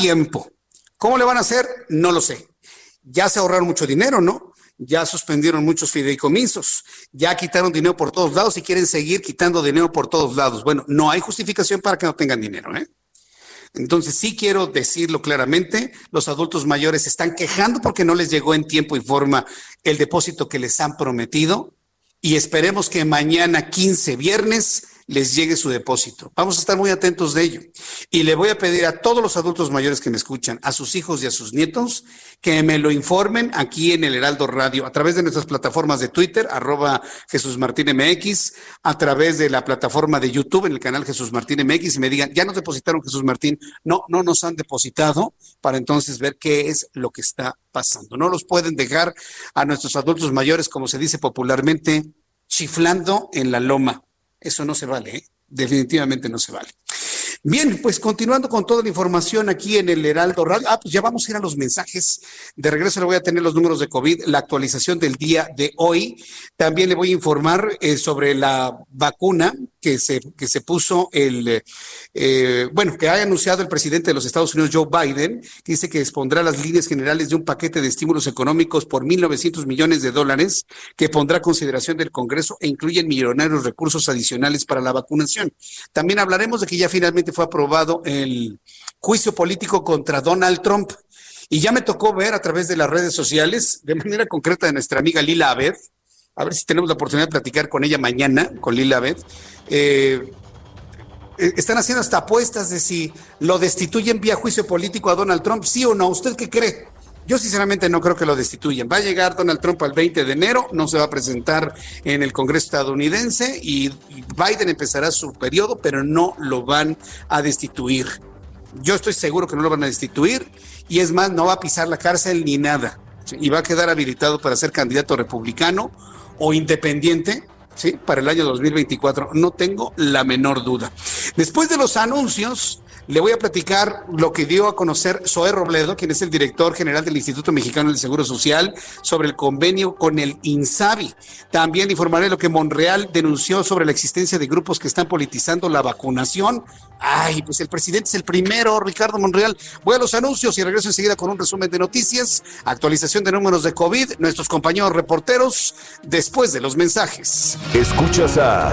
Speaker 2: tiempo. ¿Cómo le van a hacer? No lo sé. Ya se ahorraron mucho dinero, ¿no? Ya suspendieron muchos fideicomisos, ya quitaron dinero por todos lados y quieren seguir quitando dinero por todos lados. Bueno, no hay justificación para que no tengan dinero, ¿eh? Entonces, sí quiero decirlo claramente, los adultos mayores están quejando porque no les llegó en tiempo y forma el depósito que les han prometido y esperemos que mañana 15 viernes les llegue su depósito. Vamos a estar muy atentos de ello. Y le voy a pedir a todos los adultos mayores que me escuchan, a sus hijos y a sus nietos, que me lo informen aquí en el Heraldo Radio, a través de nuestras plataformas de Twitter, arroba Jesús Martín MX, a través de la plataforma de YouTube, en el canal Jesús Martín MX, y me digan, ya nos depositaron Jesús Martín. No, no nos han depositado para entonces ver qué es lo que está pasando. No los pueden dejar a nuestros adultos mayores, como se dice popularmente, chiflando en la loma. Eso no se vale, ¿eh? definitivamente no se vale. Bien, pues continuando con toda la información aquí en el Heraldo Radio. Ah, pues ya vamos a ir a los mensajes. De regreso le voy a tener los números de COVID, la actualización del día de hoy. También le voy a informar eh, sobre la vacuna que se, que se puso el, eh, bueno, que ha anunciado el presidente de los Estados Unidos, Joe Biden, que dice que expondrá las líneas generales de un paquete de estímulos económicos por 1.900 millones de dólares que pondrá a consideración del Congreso e incluyen millonarios recursos adicionales para la vacunación. También hablaremos de que ya finalmente fue aprobado el juicio político contra Donald Trump. Y ya me tocó ver a través de las redes sociales, de manera concreta de nuestra amiga Lila Abed, a ver si tenemos la oportunidad de platicar con ella mañana, con Lila Abed. Eh, eh, están haciendo hasta apuestas de si lo destituyen vía juicio político a Donald Trump, sí o no. ¿Usted qué cree? Yo sinceramente no creo que lo destituyan. Va a llegar Donald Trump al 20 de enero, no se va a presentar en el Congreso estadounidense y Biden empezará su periodo, pero no lo van a destituir. Yo estoy seguro que no lo van a destituir y es más, no va a pisar la cárcel ni nada. Y va a quedar habilitado para ser candidato republicano o independiente, ¿sí? Para el año 2024. No tengo la menor duda. Después de los anuncios, le voy a platicar lo que dio a conocer Zoé Robledo, quien es el director general del Instituto Mexicano del Seguro Social, sobre el convenio con el INSABI. También informaré lo que Monreal denunció sobre la existencia de grupos que están politizando la vacunación. Ay, pues el presidente es el primero, Ricardo Monreal. Voy a los anuncios y regreso enseguida con un resumen de noticias, actualización de números de COVID, nuestros compañeros reporteros, después de los mensajes.
Speaker 1: Escuchas a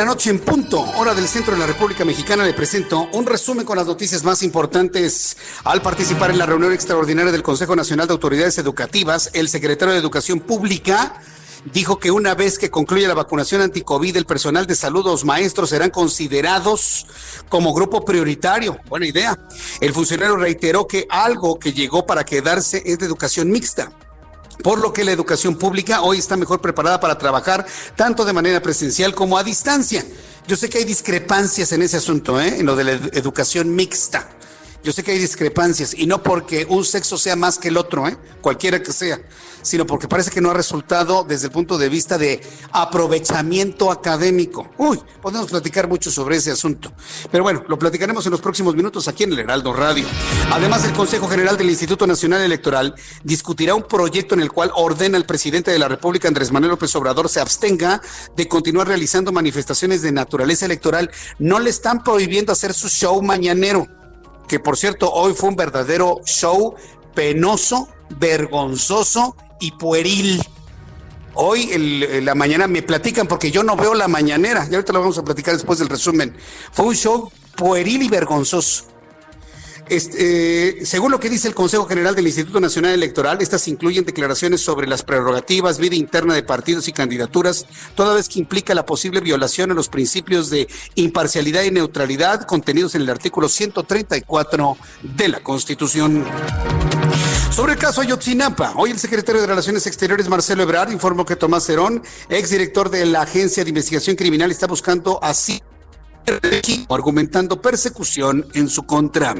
Speaker 2: La noche en punto, hora del centro de la República Mexicana, le presento un resumen con las noticias más importantes. Al participar en la reunión extraordinaria del Consejo Nacional de Autoridades Educativas, el secretario de Educación Pública dijo que una vez que concluya la vacunación anticovid, el personal de salud los maestros serán considerados como grupo prioritario. Buena idea. El funcionario reiteró que algo que llegó para quedarse es de educación mixta por lo que la educación pública hoy está mejor preparada para trabajar tanto de manera presencial como a distancia. Yo sé que hay discrepancias en ese asunto, ¿eh? en lo de la ed- educación mixta. Yo sé que hay discrepancias y no porque un sexo sea más que el otro, ¿eh? cualquiera que sea, sino porque parece que no ha resultado desde el punto de vista de aprovechamiento académico. Uy, podemos platicar mucho sobre ese asunto. Pero bueno, lo platicaremos en los próximos minutos aquí en el Heraldo Radio. Además, el Consejo General del Instituto Nacional Electoral discutirá un proyecto en el cual ordena al presidente de la República, Andrés Manuel López Obrador, se abstenga de continuar realizando manifestaciones de naturaleza electoral. No le están prohibiendo hacer su show mañanero que por cierto hoy fue un verdadero show penoso, vergonzoso y pueril. Hoy el- la mañana me platican porque yo no veo la mañanera, y ahorita lo vamos a platicar después del resumen. Fue un show pueril y vergonzoso. este, eh, según lo que dice el Consejo General del Instituto Nacional Electoral, estas incluyen declaraciones sobre las prerrogativas, vida interna de partidos y candidaturas, toda vez que implica la posible violación a los principios de imparcialidad y neutralidad contenidos en el artículo 134 de la Constitución. Sobre el caso Ayotzinapa, hoy el secretario de Relaciones Exteriores, Marcelo Ebrard, informó que Tomás Cerón, exdirector de la Agencia de Investigación Criminal, está buscando así argumentando persecución en su contra.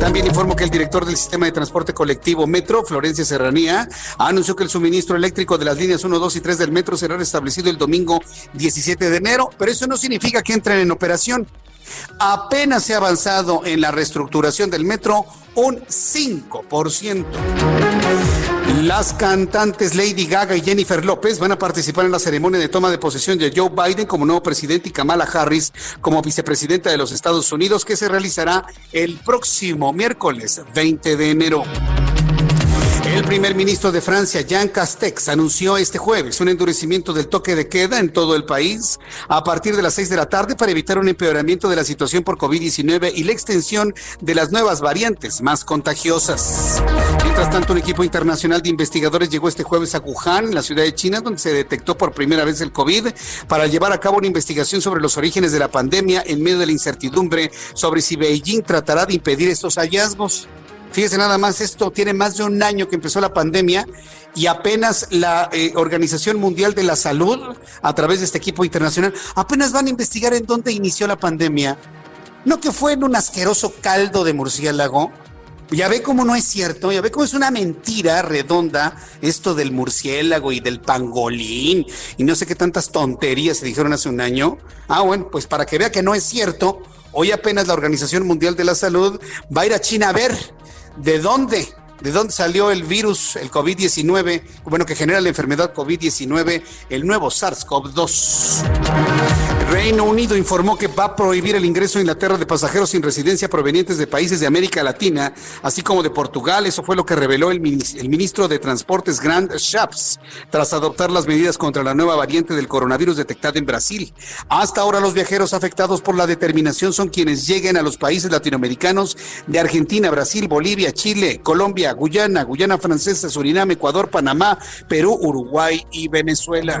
Speaker 2: También informó que el director del sistema de transporte colectivo Metro, Florencia Serranía, anunció que el suministro eléctrico de las líneas 1, 2 y 3 del Metro será restablecido el domingo 17 de enero, pero eso no significa que entren en operación. Apenas se ha avanzado en la reestructuración del metro un 5%. Las cantantes Lady Gaga y Jennifer López van a participar en la ceremonia de toma de posesión de Joe Biden como nuevo presidente y Kamala Harris como vicepresidenta de los Estados Unidos que se realizará el próximo miércoles 20 de enero. El primer ministro de Francia, Jean Castex, anunció este jueves un endurecimiento del toque de queda en todo el país a partir de las seis de la tarde para evitar un empeoramiento de la situación por COVID-19 y la extensión de las nuevas variantes más contagiosas. Mientras tanto, un equipo internacional de investigadores llegó este jueves a Wuhan, en la ciudad de China, donde se detectó por primera vez el COVID, para llevar a cabo una investigación sobre los orígenes de la pandemia en medio de la incertidumbre sobre si Beijing tratará de impedir estos hallazgos. Fíjese nada más, esto tiene más de un año que empezó la pandemia y apenas la eh, Organización Mundial de la Salud, a través de este equipo internacional, apenas van a investigar en dónde inició la pandemia. No que fue en un asqueroso caldo de murciélago. Ya ve cómo no es cierto, ya ve cómo es una mentira redonda esto del murciélago y del pangolín y no sé qué tantas tonterías se dijeron hace un año. Ah, bueno, pues para que vea que no es cierto, hoy apenas la Organización Mundial de la Salud va a ir a China a ver ¿De dónde? ¿De dónde salió el virus, el COVID-19? Bueno, que genera la enfermedad COVID-19, el nuevo SARS-CoV-2. Reino Unido informó que va a prohibir el ingreso a Inglaterra de pasajeros sin residencia provenientes de países de América Latina, así como de Portugal. Eso fue lo que reveló el, ministro de Transportes Grant Shapps tras adoptar las medidas contra la nueva variante del coronavirus detectada en Brasil. Hasta ahora los viajeros afectados por la determinación son quienes lleguen a los países latinoamericanos de Argentina, Brasil, Bolivia, Chile, Colombia, Guyana, Guyana Francesa, Surinam, Ecuador, Panamá, Perú, Uruguay y Venezuela.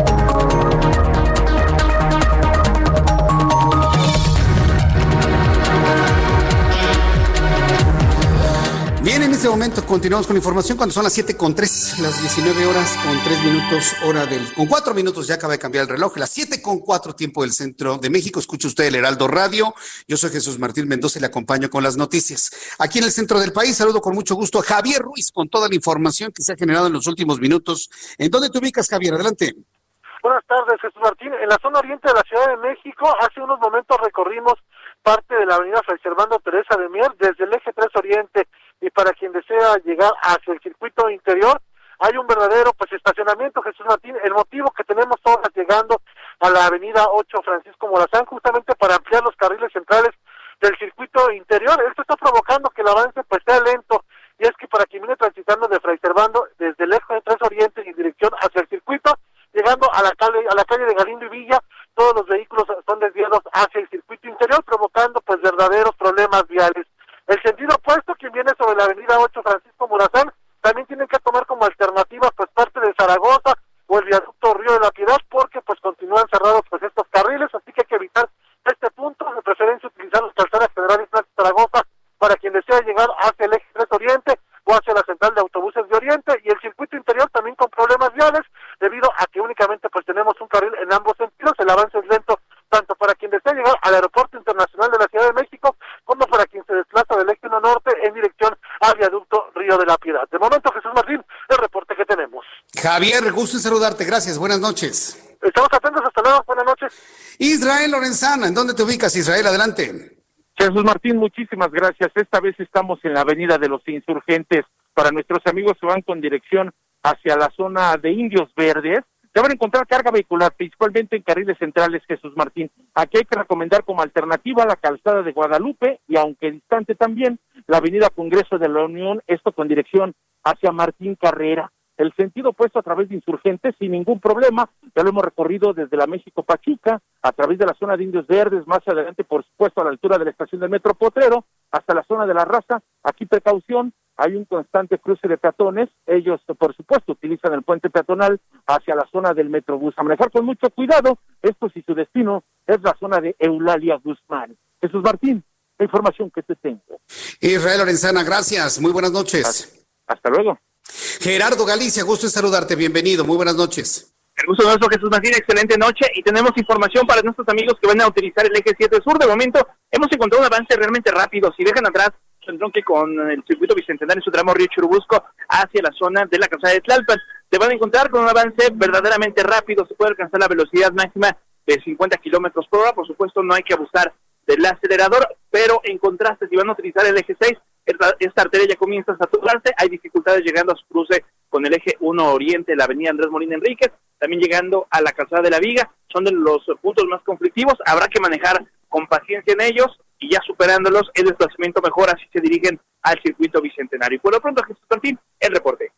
Speaker 2: Este momento continuamos con información cuando son las 7 con 3, las 19 horas con 3 minutos, hora del, con 4 minutos ya acaba de cambiar el reloj, las 7 con 4 tiempo del centro de México. Escucha usted el Heraldo Radio. Yo soy Jesús Martín Mendoza y le acompaño con las noticias. Aquí en el centro del país saludo con mucho gusto a Javier Ruiz con toda la información que se ha generado en los últimos minutos. ¿En dónde te ubicas, Javier? Adelante.
Speaker 17: Buenas tardes, Jesús Martín. En la zona oriente de la Ciudad de México, hace unos momentos recorrimos parte de la avenida Fray Servando Teresa de Mier desde el eje 3 Oriente y para quien desea llegar hacia el circuito interior, hay un verdadero pues estacionamiento, Jesús Martín, el motivo que tenemos todos llegando a la avenida 8 Francisco Morazán, justamente para ampliar los carriles centrales del circuito interior. Esto está provocando que el avance pues sea lento, y es que para quien viene transitando de Fray Servando, desde el eje de Tres Oriente en dirección hacia el circuito, llegando a la calle, a la calle de Galindo y Villa, todos los vehículos son desviados hacia el circuito interior, provocando pues verdaderos problemas viales. El sentido opuesto, quien viene sobre la avenida 8 Francisco Murazán, también tienen que tomar como alternativa pues parte de Zaragoza o el viaducto Río de la Piedad porque pues continúan cerrados pues estos carriles, así que hay que evitar este punto, de preferencia utilizar las calzadas federales de Zaragoza para quien desea llegar hacia el eje 3 Oriente o hacia la central de autobuses de Oriente y el circuito interior también con problemas viales debido a que únicamente pues tenemos un carril en ambos sentidos, el avance es lento tanto para quien desea llegar al Aeropuerto Internacional de la Ciudad de México como para quien se desplaza del eje 1 norte en dirección al viaducto Río de la Piedad. De momento, Jesús Martín, el reporte que tenemos.
Speaker 2: Javier, gusto en saludarte. Gracias. Buenas noches.
Speaker 17: Estamos atentos. Hasta luego. Buenas noches.
Speaker 2: Israel Lorenzana, ¿en dónde te ubicas, Israel? Adelante.
Speaker 18: Jesús Martín, muchísimas gracias. Esta vez estamos en la Avenida de los Insurgentes. Para nuestros amigos que van con dirección hacia la zona de Indios Verdes, se van a encontrar carga vehicular, principalmente en carriles centrales, Jesús Martín. Aquí hay que recomendar como alternativa la calzada de Guadalupe y aunque distante también, la avenida Congreso de la Unión, esto con dirección hacia Martín Carrera.
Speaker 19: El sentido opuesto a través de insurgentes sin ningún problema. Ya lo hemos recorrido desde la México Pachuca, a través de la zona de Indios Verdes, más adelante, por supuesto, a la altura de la estación del Metro Potrero, hasta la zona de la raza. Aquí precaución, hay un constante cruce de peatones. Ellos, por supuesto, utilizan el puente peatonal hacia la zona del Metrobús. A manejar con mucho cuidado, esto si su destino es la zona de Eulalia Guzmán. Jesús Martín, la información que te tengo.
Speaker 2: Israel Lorenzana, gracias. Muy buenas noches.
Speaker 19: Hasta luego.
Speaker 2: Gerardo Galicia, gusto en saludarte. Bienvenido. Muy buenas noches.
Speaker 11: El gusto nuestro, Jesús Martín. Excelente noche. Y tenemos información para nuestros amigos que van a utilizar el eje 7 sur. De momento, hemos encontrado un avance realmente rápido. Si dejan atrás tendrán que con el circuito bicentenario en su tramo Río Churubusco hacia la zona de la calzada de Tlalpan. Te van a encontrar con un avance verdaderamente rápido. Se puede alcanzar la velocidad máxima de 50 kilómetros por hora. Por supuesto, no hay que abusar del acelerador, pero en contraste, si van a utilizar el eje 6, esta arteria ya comienza a saturarse, hay dificultades llegando a su cruce con el eje 1 Oriente, la avenida Andrés Molina Enríquez, también llegando a la calzada de la Viga, son de los puntos más conflictivos, habrá que manejar con paciencia en ellos y ya superándolos el desplazamiento mejora si se dirigen al circuito bicentenario. Y por lo pronto, Jesús Martín, el reporte.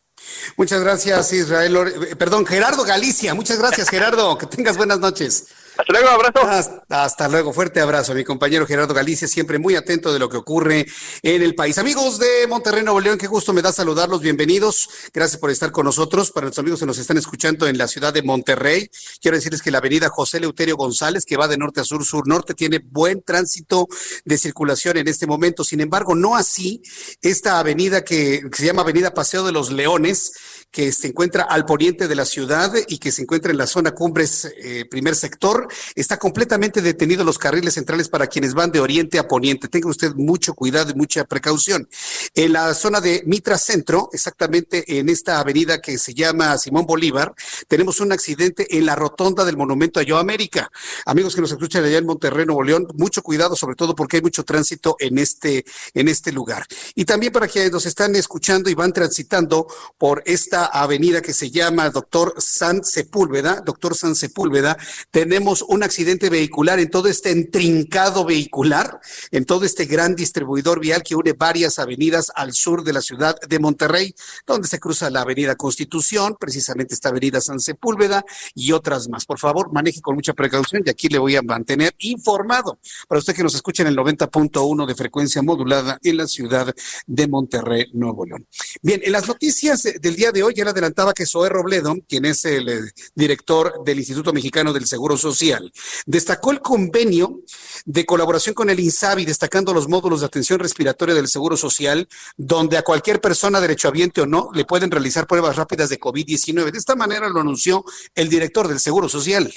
Speaker 2: Muchas gracias, Israel. Eh, perdón, Gerardo Galicia. Muchas gracias, Gerardo. que tengas buenas noches.
Speaker 11: Hasta luego, abrazo.
Speaker 2: Hasta, luego, fuerte abrazo mi compañero Gerardo Galicia, siempre muy atento de lo que ocurre en el país. Amigos de Monterrey, Nuevo León, qué gusto me da saludarlos, bienvenidos. Gracias por estar con nosotros. Para los amigos que nos están escuchando en la ciudad de Monterrey, quiero decirles que la avenida José Leuterio González, que va de norte a sur, sur-norte, tiene buen tránsito de circulación en este momento. Sin embargo, no así esta avenida que, se llama Avenida Paseo de los Leones, que se encuentra al poniente de la ciudad y que se encuentra en la zona Cumbres, eh, primer sector Está completamente detenido los carriles centrales para quienes van de oriente a poniente. Tenga usted mucho cuidado y mucha precaución. En la zona de Mitra Centro, exactamente en esta avenida que se llama Simón Bolívar, tenemos un accidente en la rotonda del Monumento a Yo América. Amigos que nos escuchan allá en Monterrey, Nuevo León, mucho cuidado, sobre todo porque hay mucho tránsito en este, en este lugar. Y también para quienes nos están escuchando y van transitando por esta avenida que se llama Doctor San Sepúlveda, Doctor San Sepúlveda, tenemos un accidente vehicular en todo este entrincado vehicular, en todo este gran distribuidor vial que une varias avenidas al sur de la ciudad de Monterrey, donde se cruza la avenida Constitución, precisamente esta avenida San Sepúlveda y otras más. Por favor, maneje con mucha precaución y aquí le voy a mantener informado para usted que nos escuche en el 90.1 de frecuencia modulada en la ciudad de Monterrey, Nuevo León. Bien, en las noticias del día de hoy ya le adelantaba que Zoé Robledo, quien es el eh, director del Instituto Mexicano del Seguro Social, Destacó el convenio de colaboración con el INSABI, destacando los módulos de atención respiratoria del Seguro Social, donde a cualquier persona, derechohabiente o no, le pueden realizar pruebas rápidas de COVID-19. De esta manera lo anunció el director del Seguro Social.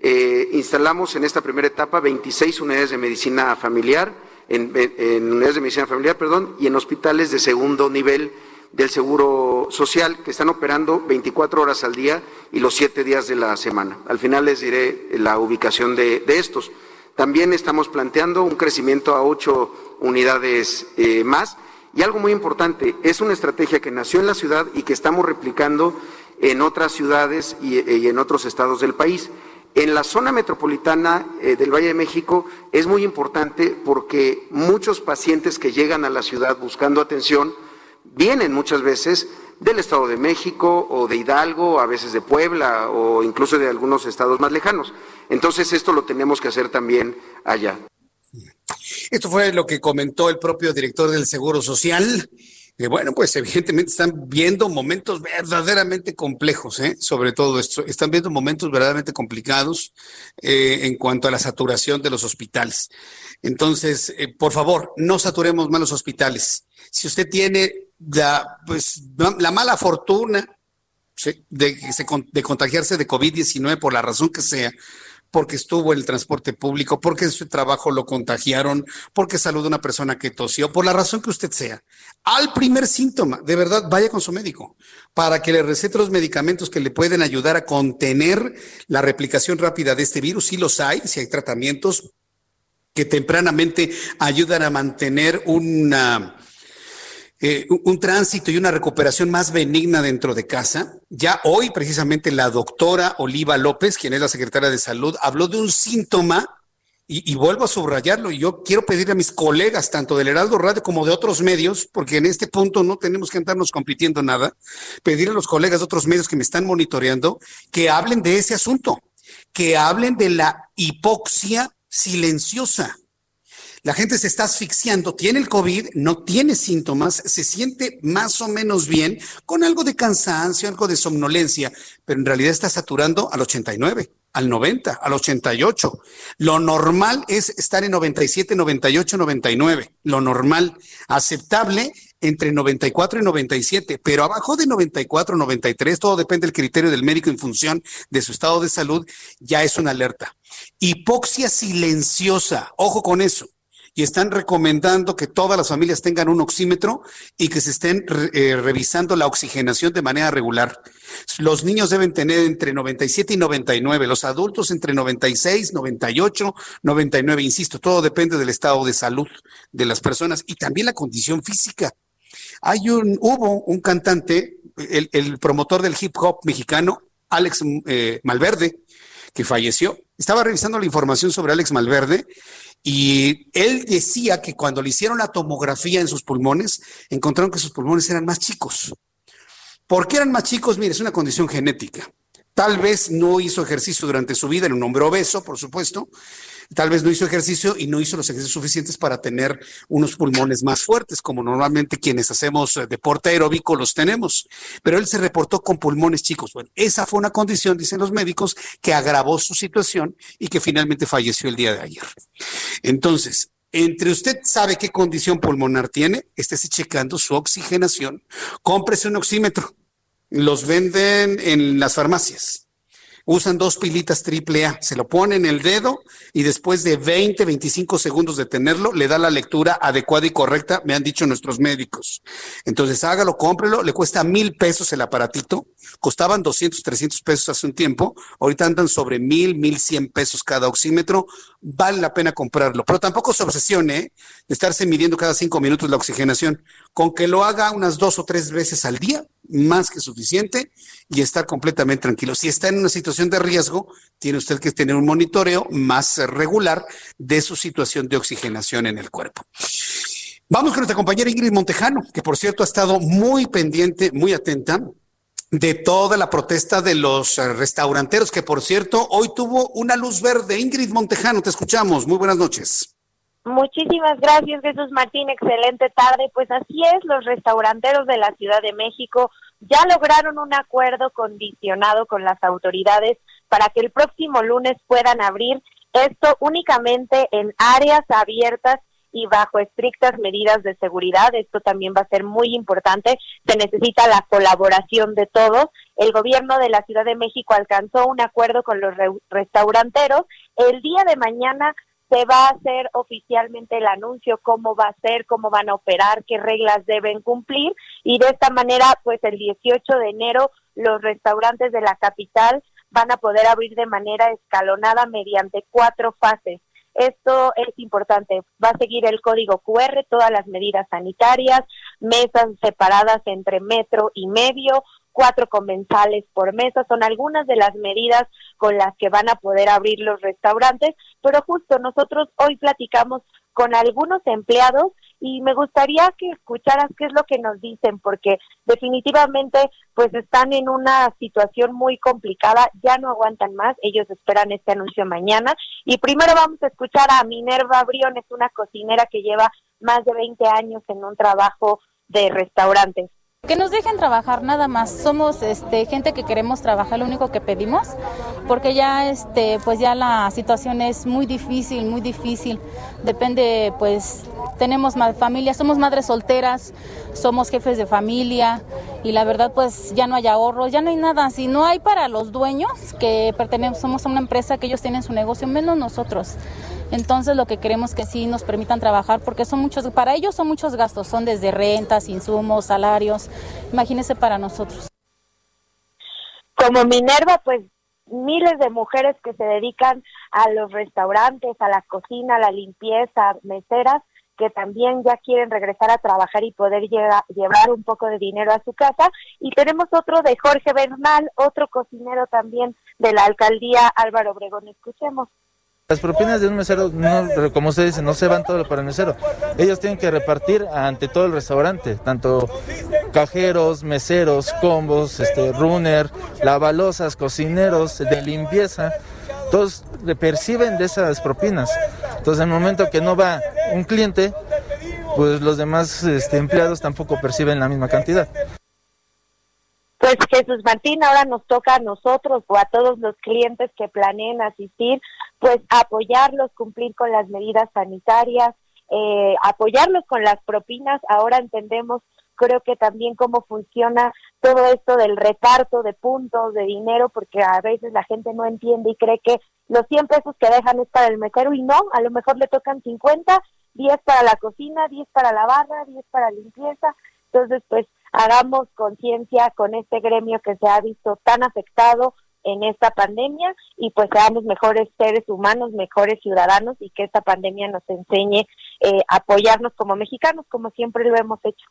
Speaker 20: Eh, instalamos en esta primera etapa 26 unidades de medicina familiar, en unidades de medicina familiar, perdón, y en hospitales de segundo nivel del Seguro Social que están operando 24 horas al día y los siete días de la semana. Al final les diré la ubicación de, estos. También estamos planteando un crecimiento a ocho unidades eh, más. Y algo muy importante, es una estrategia que nació en la ciudad y que estamos replicando en otras ciudades y, en otros estados del país. En la zona metropolitana eh, del Valle de México es muy importante porque muchos pacientes que llegan a la ciudad buscando atención vienen muchas veces del Estado de México o de Hidalgo, a veces de Puebla o incluso de algunos estados más lejanos. Entonces esto lo tenemos que hacer también allá.
Speaker 2: Esto fue lo que comentó el propio director del Seguro Social. Bueno, pues evidentemente están viendo momentos verdaderamente complejos, ¿eh? sobre todo esto. Están viendo momentos verdaderamente complicados eh, en cuanto a la saturación de los hospitales. Entonces, eh, por favor, no saturemos más los hospitales. Si usted tiene la, pues, la mala fortuna de, de contagiarse de COVID-19 por la razón que sea, porque estuvo en el transporte público, porque en su trabajo lo contagiaron, porque saludó a una persona que tosió, por la razón que usted sea. Al primer síntoma, de verdad, vaya con su médico para que le recete los medicamentos que le pueden ayudar a contener la replicación rápida de este virus. Si los hay, si hay tratamientos que tempranamente ayudan a mantener una eh, un, tránsito y una recuperación más benigna dentro de casa. Ya hoy, precisamente, la doctora Oliva López, quien es la secretaria de Salud, habló de un síntoma y, vuelvo a subrayarlo, y yo quiero pedir a mis colegas, tanto del Heraldo Radio como de otros medios, porque en este punto no tenemos que andarnos compitiendo nada, pedir a los colegas de otros medios que me están monitoreando que hablen de ese asunto, que hablen de la hipoxia silenciosa. La gente se está asfixiando, tiene el COVID, no tiene síntomas, se siente más o menos bien, con algo de cansancio, algo de somnolencia, pero en realidad está saturando al 89 al 90, al 88. Lo normal es estar en 97, 98, 99. Lo normal, aceptable entre 94 y 97, pero abajo de 94, 93, todo depende del criterio del médico en función de su estado de salud, ya es una alerta. Hipoxia silenciosa, ojo con eso y están recomendando que todas las familias tengan un oxímetro y que se estén eh, revisando la oxigenación de manera regular. Los niños deben tener entre 97 y 99, los adultos entre 96, 98, 99. Insisto, todo depende del estado de salud de las personas y también la condición física. Hay un, hubo un cantante, el, promotor del hip hop mexicano, Alex eh, Malverde, que falleció. Estaba revisando la información sobre Alex Malverde y él decía que cuando le hicieron la tomografía en sus pulmones, encontraron que sus pulmones eran más chicos. ¿Por qué eran más chicos? Mire, es una condición genética. Tal vez no hizo ejercicio durante su vida, era un hombre obeso, por supuesto, tal vez no hizo ejercicio y no hizo los ejercicios suficientes para tener unos pulmones más fuertes, como normalmente quienes hacemos eh, deporte aeróbico los tenemos. Pero él se reportó con pulmones chicos. Bueno, esa fue una condición, dicen los médicos, que agravó su situación y que finalmente falleció el día de ayer. Entonces, entre usted sabe qué condición pulmonar tiene, estése checando su oxigenación, cómprese un oxímetro. Los venden en las farmacias usan dos pilitas triple A, se lo ponen en el dedo y después de 20, 25 segundos de tenerlo, le da la lectura adecuada y correcta, me han dicho nuestros médicos. Entonces hágalo, cómprelo, le cuesta mil pesos el aparatito, costaban 200, 300 pesos hace un tiempo, ahorita andan sobre mil, mil cien pesos cada oxímetro, vale la pena comprarlo, pero tampoco se obsesione ¿eh? de estarse midiendo cada cinco minutos la oxigenación, con que lo haga unas dos o tres veces al día, más que suficiente y estar completamente tranquilo. Si está en una situación de riesgo, tiene usted que tener un monitoreo más regular de su situación de oxigenación en el cuerpo. Vamos con nuestra compañera Ingrid Montejano, que por cierto ha estado muy pendiente, muy atenta de toda la protesta de los restauranteros, que por cierto hoy tuvo una luz verde. Ingrid Montejano, te escuchamos. Muy buenas noches.
Speaker 21: Muchísimas gracias, Jesús Martín. Excelente tarde. Pues así es, los restauranteros de la Ciudad de México ya lograron un acuerdo condicionado con las autoridades para que el próximo lunes puedan abrir esto únicamente en áreas abiertas y bajo estrictas medidas de seguridad. Esto también va a ser muy importante. Se necesita la colaboración de todos. El gobierno de la Ciudad de México alcanzó un acuerdo con los restauranteros. El día de mañana se va a hacer oficialmente el anuncio, cómo va a ser, cómo van a operar, qué reglas deben cumplir y de esta manera, pues el 18 de enero los restaurantes de la capital van a poder abrir de manera escalonada mediante cuatro fases. Esto es importante. Va a seguir el código QR, todas las medidas sanitarias, mesas separadas entre metro y medio, cuatro comensales por mesa, son algunas de las medidas con las que van a poder abrir los restaurantes, pero justo nosotros hoy platicamos con algunos empleados y me gustaría que escucharas qué es lo que nos dicen, porque definitivamente pues están en una situación muy complicada, ya no aguantan más, ellos esperan este anuncio mañana y primero vamos a escuchar a Minerva Briones, una cocinera que lleva más de 20 años en un trabajo de restaurantes.
Speaker 22: Que nos dejen trabajar nada más. Somos este gente que queremos trabajar, lo único que pedimos, porque ya este pues ya la situación es muy difícil, muy difícil. Depende pues tenemos familia, somos madres solteras, somos jefes de familia y la verdad pues ya no hay ahorros, ya no hay nada. Si no hay para los dueños que pertenecemos a una empresa que ellos tienen su negocio menos nosotros. Entonces lo que queremos que sí nos permitan trabajar porque son muchos, para ellos son muchos gastos, son desde rentas, insumos, salarios. Imagínense para nosotros.
Speaker 21: Como Minerva, pues miles de mujeres que se dedican a los restaurantes, a la cocina, a la limpieza, meseras, que también ya quieren regresar a trabajar y poder llevar un poco de dinero a su casa. Y tenemos otro de Jorge Bernal, otro cocinero también de la alcaldía Álvaro Obregón. Escuchemos
Speaker 23: Las propinas de un mesero, no, como usted dice, no se van todo para el mesero. Ellos tienen que repartir ante todo el restaurante, tanto cajeros, meseros, combos, este, runner, lavalosas, cocineros, de limpieza. Todos perciben de esas propinas. Entonces, en el momento que no va un cliente, pues los demás este, empleados tampoco perciben la misma cantidad.
Speaker 21: Pues Jesús Martín, ahora nos toca a nosotros o a todos los clientes que planeen asistir, pues apoyarlos, cumplir con las medidas sanitarias, eh, apoyarlos con las propinas. Ahora entendemos, creo que también cómo funciona todo esto del reparto de puntos, de dinero, porque a veces la gente no entiende y cree que los 100 pesos que dejan es para el mesero y no, a lo mejor le tocan 50, 10 para la cocina, 10 para la barra, 10 para limpieza. Entonces, pues hagamos conciencia con este gremio que se ha visto tan afectado en esta pandemia y pues seamos mejores seres humanos, mejores ciudadanos y que esta pandemia nos enseñe eh, apoyarnos como mexicanos, como siempre lo hemos hecho.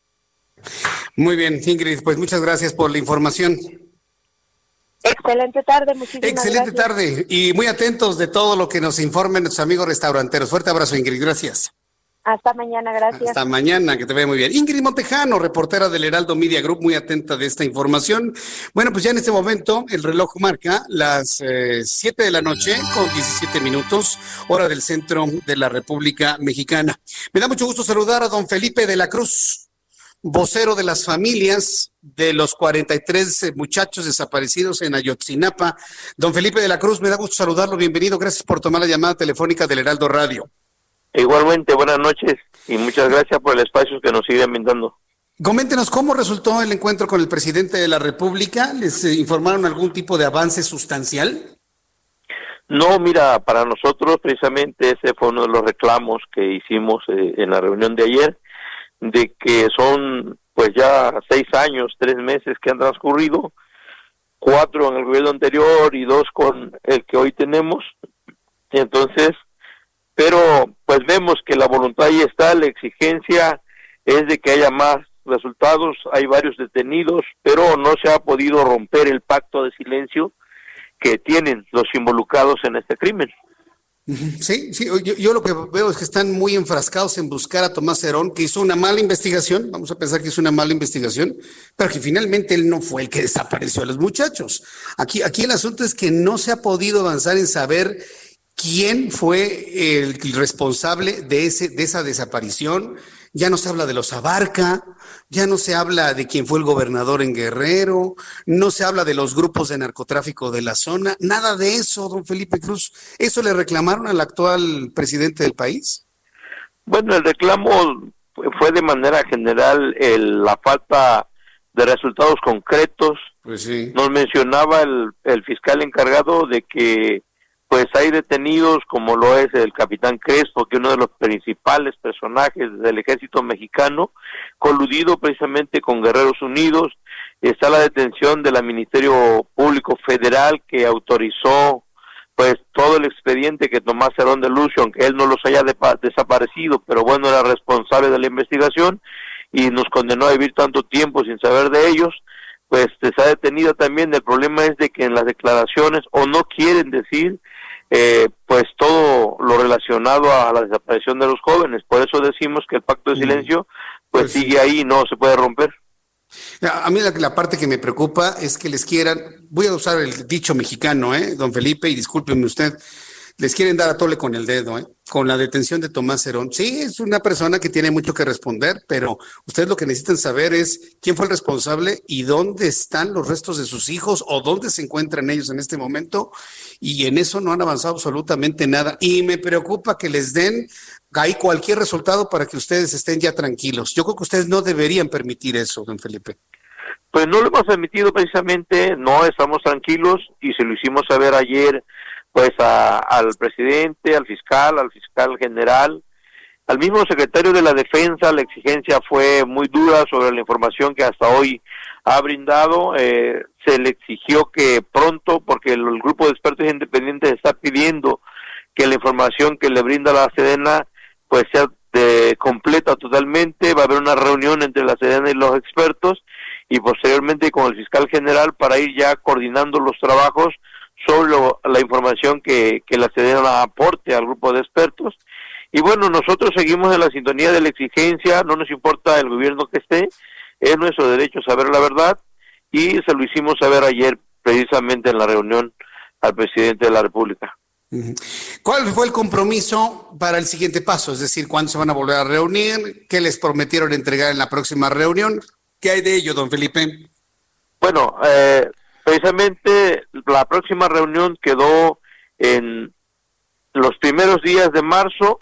Speaker 2: Muy bien, Ingrid, pues muchas gracias por la información.
Speaker 21: Excelente tarde, muchísimas
Speaker 2: Excelente tarde y muy atentos de todo lo que nos informen nuestros amigos restauranteros. Fuerte abrazo, Ingrid, gracias.
Speaker 21: Hasta mañana, gracias.
Speaker 2: Hasta mañana, que te vea muy bien. Ingrid Montejano, reportera del Heraldo Media Group, muy atenta de esta información. Bueno, pues ya en este momento el reloj marca las 7 eh, de la noche con 17 minutos, hora del centro de la República Mexicana. Me da mucho gusto saludar a don Felipe de la Cruz, vocero de las familias de los 43 eh, muchachos desaparecidos en Ayotzinapa. Don Felipe de la Cruz, me da gusto saludarlo. Bienvenido. Gracias por tomar la llamada telefónica del Heraldo Radio.
Speaker 24: Igualmente, buenas noches y muchas gracias por el espacio que nos sigue brindando.
Speaker 2: Coméntenos cómo resultó el encuentro con el presidente de la República. ¿Les eh, informaron algún tipo de avance sustancial?
Speaker 24: No, mira, para nosotros precisamente ese fue uno de los reclamos que hicimos eh, en la reunión de ayer, de que son pues ya seis años, tres meses que han transcurrido, cuatro en el gobierno anterior y dos con el que hoy tenemos. Y entonces pero pues vemos que la voluntad ahí está, la exigencia es de que haya más resultados, hay varios detenidos, pero no se ha podido romper el pacto de silencio que tienen los involucrados en este crimen.
Speaker 2: Sí, sí, yo, lo que veo es que están muy enfrascados en buscar a Tomás Herón, que hizo una mala investigación, vamos a pensar que hizo una mala investigación, pero que finalmente él no fue el que desapareció a los muchachos. Aquí, aquí el asunto es que no se ha podido avanzar en saber quién fue el responsable de, ese, de esa desaparición. Ya no se habla de los Abarca, ya no se habla de quién fue el gobernador en Guerrero, no se habla de los grupos de narcotráfico de la zona, nada de eso, don Felipe Cruz. ¿Eso le reclamaron al actual presidente del país?
Speaker 24: Bueno, el reclamo fue de manera general la falta de resultados concretos.
Speaker 2: Pues sí.
Speaker 24: Nos mencionaba el, el fiscal encargado de que pues hay detenidos como lo es el capitán Crespo, que uno de los principales personajes del ejército mexicano, coludido precisamente con Guerreros Unidos. Está la detención del Ministerio Público Federal que autorizó pues todo el expediente que Tomás Herón de Lucio, aunque él no los haya desaparecido, pero bueno, era responsable de la investigación y nos condenó a vivir tanto tiempo sin saber de ellos pues se ha detenido también. El problema es de que en las declaraciones o no quieren decir eh, pues todo lo relacionado a la desaparición de los jóvenes. Por eso decimos que el pacto de silencio pues, pues sigue ahí no se puede romper.
Speaker 2: A mí la, parte que me preocupa es que les quieran, voy a usar el dicho mexicano, ¿eh? don Felipe, y discúlpeme usted, les quieren dar a tole con el dedo, ¿eh? Con la detención de Tomás Herón. Sí, es una persona que tiene mucho que responder, pero ustedes lo que necesitan saber es quién fue el responsable y dónde están los restos de sus hijos o dónde se encuentran ellos en este momento. Y en eso no han avanzado absolutamente nada. Y me preocupa que les den ahí cualquier resultado para que ustedes estén ya tranquilos. Yo creo que ustedes no deberían permitir eso, don Felipe.
Speaker 24: Pues no lo hemos permitido precisamente, no estamos tranquilos y se lo hicimos saber ayer pues al presidente, al fiscal, al fiscal general, al mismo secretario de la Defensa, la exigencia fue muy dura sobre la información que hasta hoy ha brindado. Eh, se le exigió que pronto, porque el, grupo de expertos independientes está pidiendo que la información que le brinda la Sedena pues sea de, completa totalmente. Va a haber una reunión entre la Sedena y los expertos y posteriormente con el fiscal general para ir ya coordinando los trabajos sobre la información que, que la CEDENA aporte al grupo de expertos. Y bueno, nosotros seguimos en la sintonía de la exigencia, no nos importa el gobierno que esté, es nuestro derecho saber la verdad y se lo hicimos saber ayer precisamente en la reunión al presidente de la República.
Speaker 2: ¿Cuál fue el compromiso para el siguiente paso? Es decir, ¿cuándo se van a volver a reunir? ¿Qué les prometieron entregar en la próxima reunión? ¿Qué hay de ello, don Felipe?
Speaker 24: Bueno, eh, precisamente la próxima reunión quedó en los primeros días de marzo,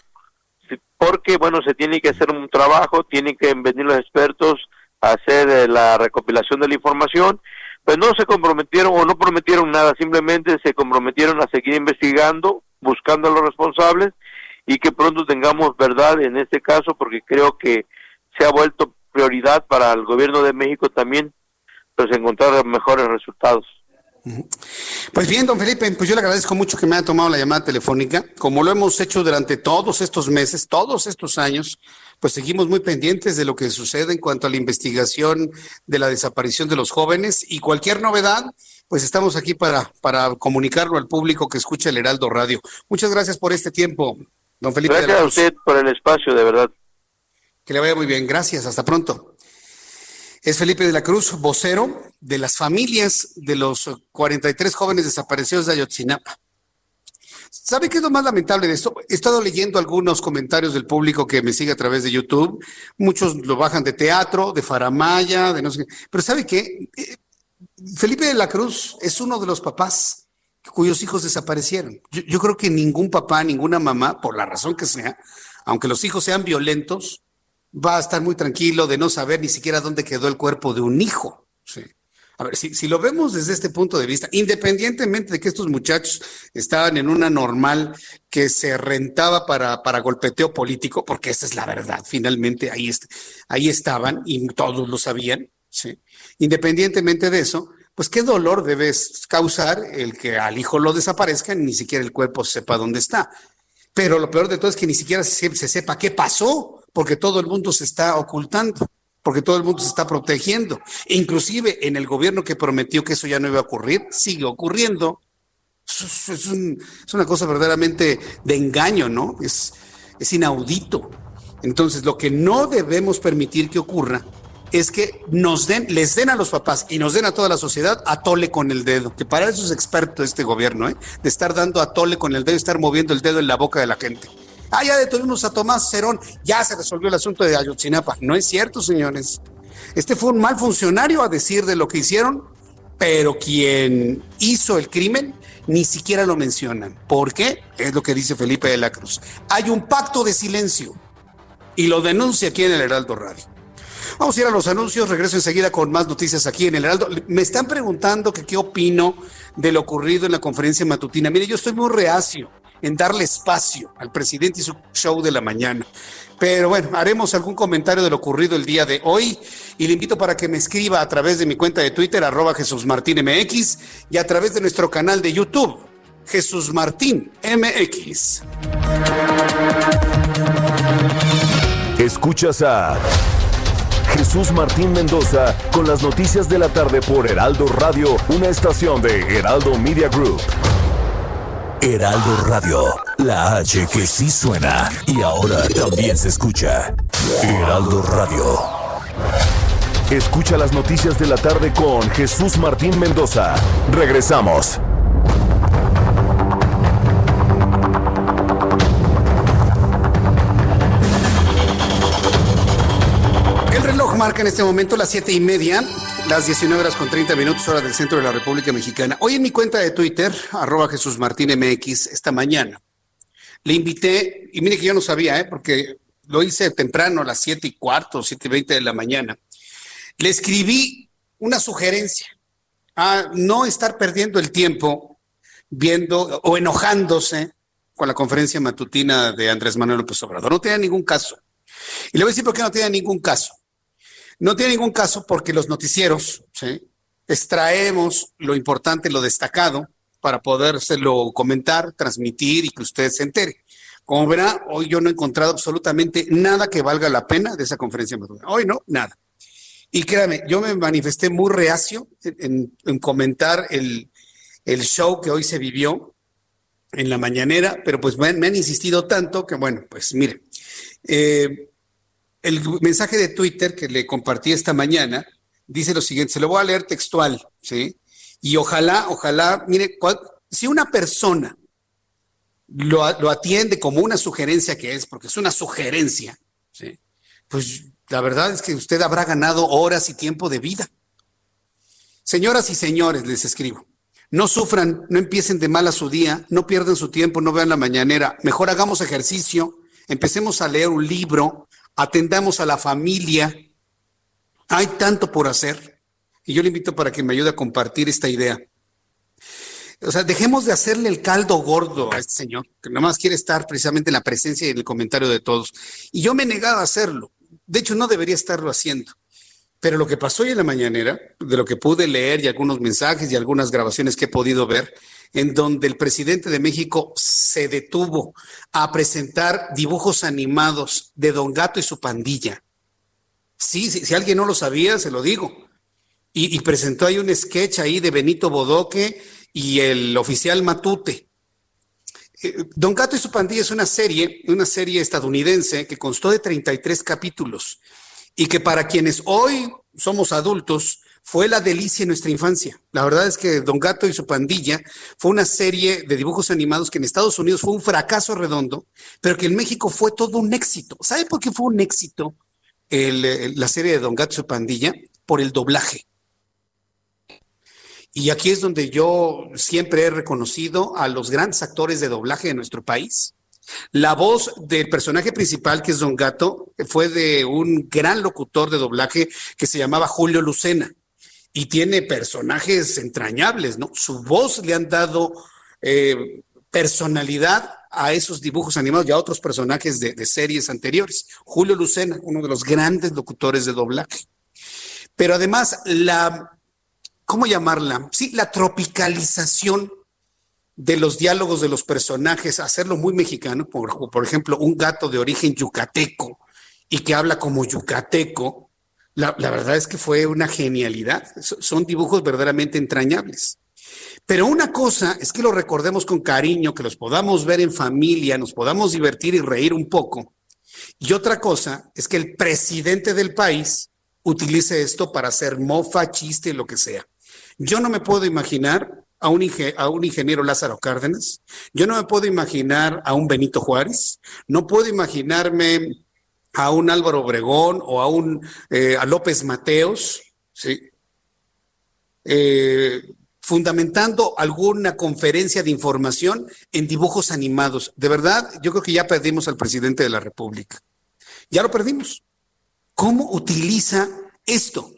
Speaker 24: porque, bueno, se tiene que hacer un trabajo, tienen que venir los expertos a hacer eh, la recopilación de la información pues no se comprometieron o no prometieron nada, simplemente se comprometieron a seguir investigando, buscando a los responsables y que pronto tengamos verdad en este caso, porque creo que se ha vuelto prioridad para el gobierno de México también, pues encontrar mejores resultados.
Speaker 2: Pues bien, don Felipe, pues yo le agradezco mucho que me haya tomado la llamada telefónica, como lo hemos hecho durante todos estos meses, todos estos años, pues seguimos muy pendientes de lo que sucede en cuanto a la investigación de la desaparición de los jóvenes y cualquier novedad, pues estamos aquí para, para comunicarlo al público que escucha el Heraldo Radio. Muchas gracias por este tiempo, don Felipe.
Speaker 24: Gracias a usted por el espacio, de verdad.
Speaker 2: Que le vaya muy bien, gracias, hasta pronto. Es Felipe de la Cruz, vocero de las familias de los 43 jóvenes desaparecidos de Ayotzinapa. ¿Sabe qué es lo más lamentable de esto? He estado leyendo algunos comentarios del público que me sigue a través de YouTube. Muchos lo bajan de teatro, de faramaya, de no sé qué. Pero ¿sabe qué? Eh, Felipe de la Cruz es uno de los papás cuyos hijos desaparecieron. Yo, creo que ningún papá, ninguna mamá, por la razón que sea, aunque los hijos sean violentos, va a estar muy tranquilo de no saber ni siquiera dónde quedó el cuerpo de un hijo. Sí. A ver, si, lo vemos desde este punto de vista, independientemente de que estos muchachos estaban en una normal que se rentaba para, para golpeteo político, porque esa es la verdad, finalmente ahí, ahí estaban y todos lo sabían, ¿sí? independientemente de eso, pues qué dolor debe causar el que al hijo lo desaparezca y ni siquiera el cuerpo sepa dónde está. Pero lo peor de todo es que ni siquiera se sepa qué pasó, porque todo el mundo se está ocultando porque todo el mundo se está protegiendo. Inclusive en el gobierno que prometió que eso ya no iba a ocurrir, sigue ocurriendo. Es, una cosa verdaderamente de engaño, ¿no? Es, es inaudito. Entonces, lo que no debemos permitir que ocurra es que nos den, les den a los papás y nos den a toda la sociedad a tole con el dedo, que para eso es experto este gobierno, ¿eh? de estar dando a tole con el dedo, estar moviendo el dedo en la boca de la gente. Ah, ya detuvimos a Tomás Cerón, ya se resolvió el asunto de Ayotzinapa. No es cierto, señores. Este fue un mal funcionario a decir de lo que hicieron, pero quien hizo el crimen ni siquiera lo mencionan. ¿Por qué? Es lo que dice Felipe de la Cruz. Hay un pacto de silencio y lo denuncia aquí en el Heraldo Radio. Vamos a ir a los anuncios, regreso enseguida con más noticias aquí en el Heraldo. Me están preguntando qué opino de lo ocurrido en la conferencia matutina. Mire, yo estoy muy reacio en darle espacio al presidente y su show de la mañana. Pero bueno, haremos algún comentario de lo ocurrido el día de hoy y le invito para que me escriba a través de mi cuenta de Twitter, arroba Jesús Martín MX, y a través de nuestro canal de YouTube, Jesús Martín MX.
Speaker 1: Escuchas a Jesús Martín Mendoza con las noticias de la tarde por Heraldo Radio, una estación de Heraldo Media Group. Heraldo Radio, la H que sí suena y ahora también se escucha. Heraldo Radio. Escucha las noticias de la tarde con Jesús Martín Mendoza. Regresamos.
Speaker 2: El reloj marca en este momento las siete y media las 19 horas con 30 minutos, hora del centro de la República Mexicana. Hoy en mi cuenta de Twitter, arroba Jesús Martín MX, esta mañana, le invité, y mire que yo no sabía, ¿eh? porque lo hice temprano, a las 7 y cuarto, 7 y 20 de la mañana. Le escribí una sugerencia a no estar perdiendo el tiempo viendo o enojándose con la conferencia matutina de Andrés Manuel López Obrador. No tenía ningún caso. Y le voy a decir por qué no tiene ningún caso. No tiene ningún caso porque los noticieros ¿sí? extraemos lo importante, lo destacado, para podérselo comentar, transmitir y que usted se entere. Como verá, hoy yo no he encontrado absolutamente nada que valga la pena de esa conferencia matutina. Hoy no, nada. Y créame, yo me manifesté muy reacio en, comentar el, el show que hoy se vivió en la mañanera, pero pues me, han insistido tanto que bueno, pues mire, eh, el mensaje de Twitter que le compartí esta mañana dice lo siguiente, se lo voy a leer textual, ¿sí? Y ojalá, ojalá, mire, si una persona lo, atiende como una sugerencia que es, porque es una sugerencia, ¿sí? pues la verdad es que usted habrá ganado horas y tiempo de vida. Señoras y señores, les escribo, no sufran, no empiecen de mal a su día, no pierdan su tiempo, no vean la mañanera, mejor hagamos ejercicio, empecemos a leer un libro, atendamos a la familia. Hay tanto por hacer. Y yo le invito para que me ayude a compartir esta idea. O sea, dejemos de hacerle el caldo gordo a este señor, que nada más quiere estar precisamente en la presencia y en el comentario de todos. Y yo me he negado a hacerlo. De hecho, no debería estarlo haciendo. Pero lo que pasó hoy en la mañanera, de lo que pude leer y algunos mensajes y algunas grabaciones que he podido ver, en donde el presidente de México se detuvo a presentar dibujos animados de Don Gato y su pandilla. Sí, si alguien no lo sabía, se lo digo. Y, y, presentó ahí un sketch ahí de Benito Bodoque y el oficial Matute. Eh, Don Gato y su pandilla es una serie, una serie estadounidense que constó de 33 capítulos y que para quienes hoy somos adultos fue la delicia en nuestra infancia. La verdad es que Don Gato y su pandilla fue una serie de dibujos animados que en Estados Unidos fue un fracaso redondo, pero que en México fue todo un éxito. ¿Sabe por qué fue un éxito la serie de Don Gato y su pandilla? Por el doblaje. Y aquí es donde yo siempre he reconocido a los grandes actores de doblaje de nuestro país. La voz del personaje principal, que es Don Gato, fue de un gran locutor de doblaje que se llamaba Julio Lucena y tiene personajes entrañables, ¿no? Su voz le han dado eh, personalidad a esos dibujos animados y a otros personajes de, de, series anteriores. Julio Lucena, uno de los grandes locutores de doblaje. Pero además, la, ¿cómo llamarla? Sí, la tropicalización de los diálogos de los personajes, hacerlo muy mexicano, por, ejemplo, un gato de origen yucateco y que habla como yucateco, la, verdad es que fue una genialidad. Son dibujos verdaderamente entrañables. Pero una cosa es que lo recordemos con cariño, que los podamos ver en familia, nos podamos divertir y reír un poco. Y otra cosa es que el presidente del país utilice esto para hacer mofa, chiste, lo que sea. Yo no me puedo imaginar a un, a un, ingeniero Lázaro Cárdenas, yo no me puedo imaginar a un Benito Juárez, no puedo imaginarme a un Álvaro Obregón o a un eh, a López Mateos, ¿sí? Eh, fundamentando alguna conferencia de información en dibujos animados. De verdad, yo creo que ya perdimos al presidente de la República. Ya lo perdimos. ¿Cómo utiliza esto?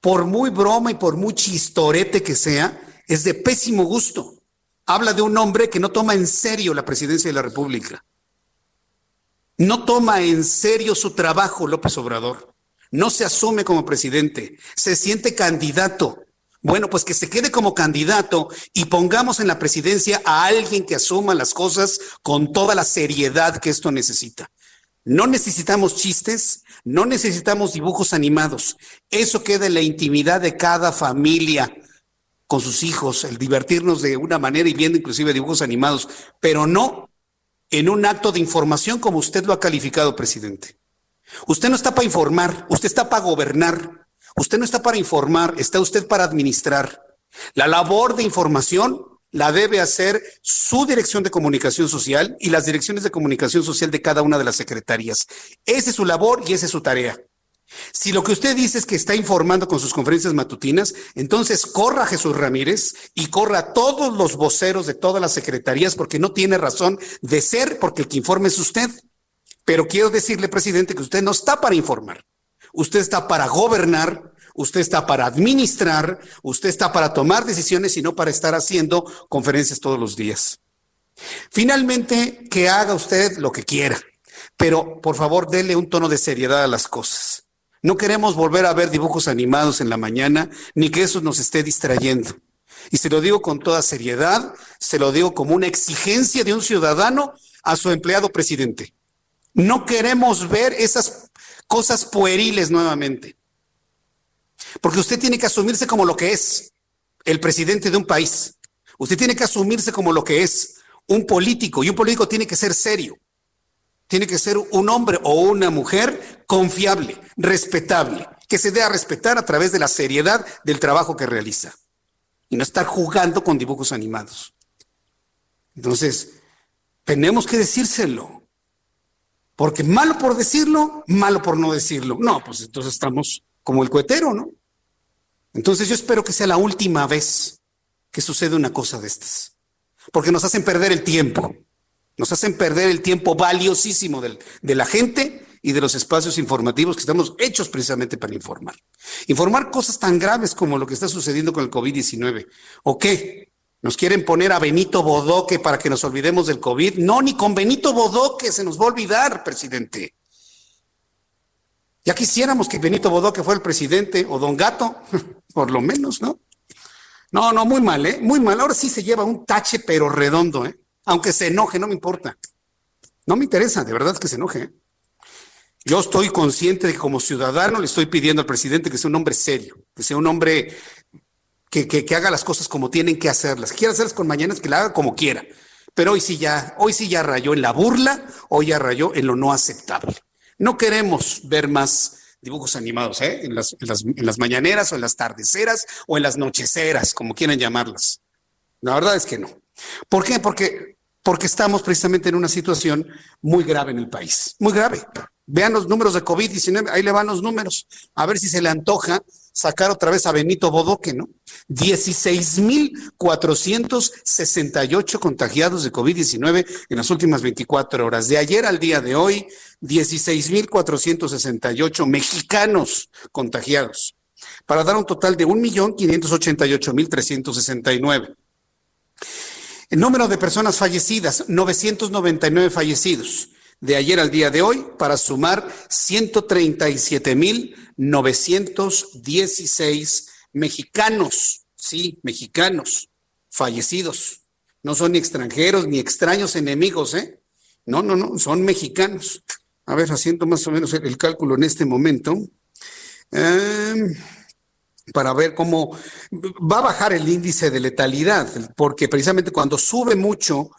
Speaker 2: Por muy broma y por muy chistorete que sea, es de pésimo gusto. Habla de un hombre que no toma en serio la presidencia de la República. No toma en serio su trabajo López Obrador. No se asume como presidente. Se siente candidato. Bueno, pues que se quede como candidato y pongamos en la presidencia a alguien que asuma las cosas con toda la seriedad que esto necesita. No necesitamos chistes, no necesitamos dibujos animados. Eso queda en la intimidad de cada familia con sus hijos, el divertirnos de una manera y viendo inclusive dibujos animados, pero no en un acto de información como usted lo ha calificado, presidente. Usted no está para informar, usted está para gobernar. Usted no está para informar, está usted para administrar. La labor de información la debe hacer su dirección de comunicación social y las direcciones de comunicación social de cada una de las secretarías. Esa es su labor y esa es su tarea. Si lo que usted dice es que está informando con sus conferencias matutinas, entonces corra Jesús Ramírez y corra a todos los voceros de todas las secretarías porque no tiene razón de ser porque el que informe es usted. Pero quiero decirle, presidente, que usted no está para informar. Usted está para gobernar, usted está para administrar, usted está para tomar decisiones y no para estar haciendo conferencias todos los días. Finalmente, que haga usted lo que quiera, pero por favor, dele un tono de seriedad a las cosas. No queremos volver a ver dibujos animados en la mañana, ni que eso nos esté distrayendo. Y se lo digo con toda seriedad, se lo digo como una exigencia de un ciudadano a su empleado presidente. No queremos ver esas cosas pueriles nuevamente. Porque usted tiene que asumirse como lo que es, el presidente de un país. Usted tiene que asumirse como lo que es un político y un político tiene que ser serio. Tiene que ser un hombre o una mujer confiable, respetable, que se dé a respetar a través de la seriedad del trabajo que realiza y no estar jugando con dibujos animados. Entonces, tenemos que decírselo. Porque malo por decirlo, malo por no decirlo. No, pues entonces estamos como el cohetero, ¿no? Entonces yo espero que sea la última vez que sucede una cosa de estas. Porque nos hacen perder el tiempo. Nos hacen perder el tiempo valiosísimo de la gente y de los espacios informativos que estamos hechos precisamente para informar. Informar cosas tan graves como lo que está sucediendo con el COVID-19. ¿O qué? ¿Nos quieren poner a Benito Bodoque para que nos olvidemos del COVID? No, ni con Benito Bodoque se nos va a olvidar, presidente. Ya quisiéramos que Benito Bodoque fuera el presidente o Don Gato, por lo menos, ¿no? No, no, muy mal, ¿eh? Muy mal. Ahora sí se lleva un tache, pero redondo, ¿eh? Aunque se enoje, no me importa. No me interesa, de verdad que se enoje. Yo estoy consciente de que como ciudadano le estoy pidiendo al presidente que sea un hombre serio, que sea un hombre que, que, haga las cosas como tienen que hacerlas. quiera hacerlas con mañanas, que la haga como quiera. Pero hoy sí ya, hoy sí ya rayó en la burla, hoy ya rayó en lo no aceptable. No queremos ver más dibujos animados, ¿eh? En las, en las, en las mañaneras o en las tardeceras o en las nocheceras, como quieran llamarlas. La verdad es que no. ¿Por qué? Porque, porque estamos precisamente en una situación muy grave en el país, muy grave. Vean los números de COVID-19, ahí le van los números. A ver si se le antoja sacar otra vez a Benito Bodoque, ¿no? 16.468 contagiados de COVID-19 en las últimas 24 horas. De ayer al día de hoy, 16.468 mexicanos contagiados, para dar un total de 1.588.369. El número de personas fallecidas, 999 fallecidos de ayer al día de hoy para sumar 137.916 mexicanos, sí, mexicanos fallecidos. No son ni extranjeros ni extraños enemigos, ¿eh? No, no, no, son mexicanos. A ver, haciendo más o menos el, cálculo en este momento. Em, para ver cómo va a bajar el índice de letalidad, porque precisamente cuando sube mucho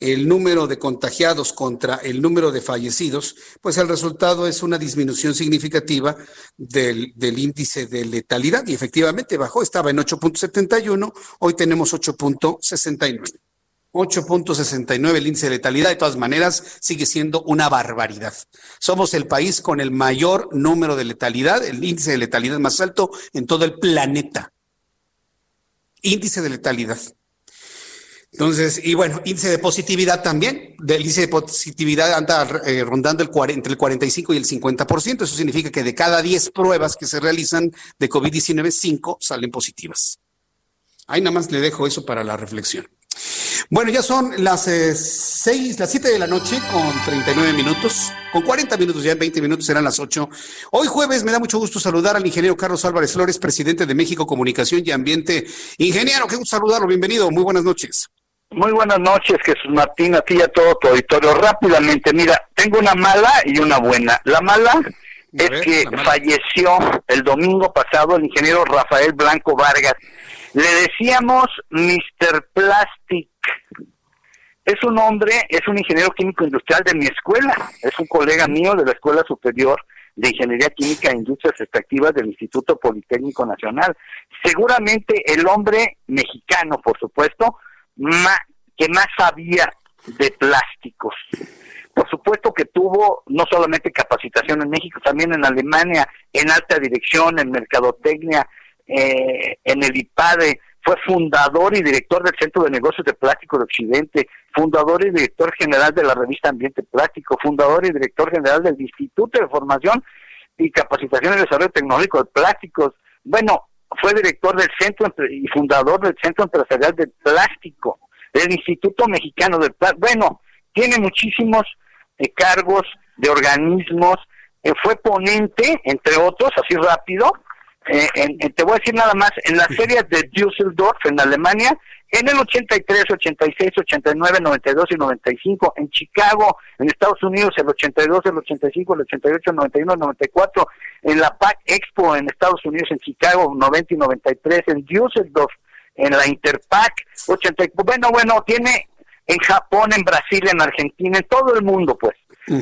Speaker 2: el número de contagiados contra el número de fallecidos, pues el resultado es una disminución significativa del, índice de letalidad y efectivamente bajó, estaba en 8.71, hoy tenemos 8.69. 8.69 el índice de letalidad, de todas maneras, sigue siendo una barbaridad. Somos el país con el mayor número de letalidad, el índice de letalidad más alto en todo el planeta. Índice de letalidad. Entonces, y bueno, índice de positividad también. Del índice de positividad anda eh, rondando el entre el 45 y el 50%. Eso significa que de cada 10 pruebas que se realizan de COVID-19, 5 salen positivas. Ahí nada más le dejo eso para la reflexión. Bueno, ya son las 6, eh, las 7 de la noche con 39 minutos, con 40 minutos, ya en 20 minutos serán las 8. Hoy jueves me da mucho gusto saludar al ingeniero Carlos Álvarez Flores, presidente de México Comunicación y Ambiente. Ingeniero, qué gusto saludarlo, bienvenido, muy buenas noches.
Speaker 25: Muy buenas noches, Jesús Martín, a ti y a todo tu auditorio. Rápidamente, mira, tengo una mala y una buena. La mala es que falleció el domingo pasado el ingeniero Rafael Blanco Vargas. Le decíamos Mr. Plastic. Es un hombre, es un ingeniero químico industrial de mi escuela, es un colega mío de la Escuela Superior de Ingeniería Química e Industrias Extractivas del Instituto Politécnico Nacional. Seguramente el hombre mexicano, por supuesto, que más sabía de plásticos. Por supuesto que tuvo no solamente capacitación en México, también en Alemania, en alta dirección, en mercadotecnia, eh, en el IPADE, fue fundador y director del Centro de Negocios de Plástico de Occidente, fundador y director general de la revista Ambiente Plástico, fundador y director general del Instituto de Formación y Capacitación y Desarrollo Tecnológico de Plásticos. Bueno, fue director del Centro y fundador del Centro Empresarial del Plástico, del Instituto Mexicano del Plástico. Bueno, tiene muchísimos eh, cargos de organismos, eh, fue ponente, entre otros, así rápido, eh, te voy a decir nada más, en las series de Düsseldorf, en Alemania, en el 83, 86, 89, 92 y 95, en Chicago, en Estados Unidos, el 82, el 85, el 88, el 91, el 94, en la PAC Expo en Estados Unidos, en Chicago, 90 y 93, en Düsseldorf, en la Interpac, 80, bueno, bueno, tiene en Japón, en Brasil, en Argentina, en todo el mundo, pues.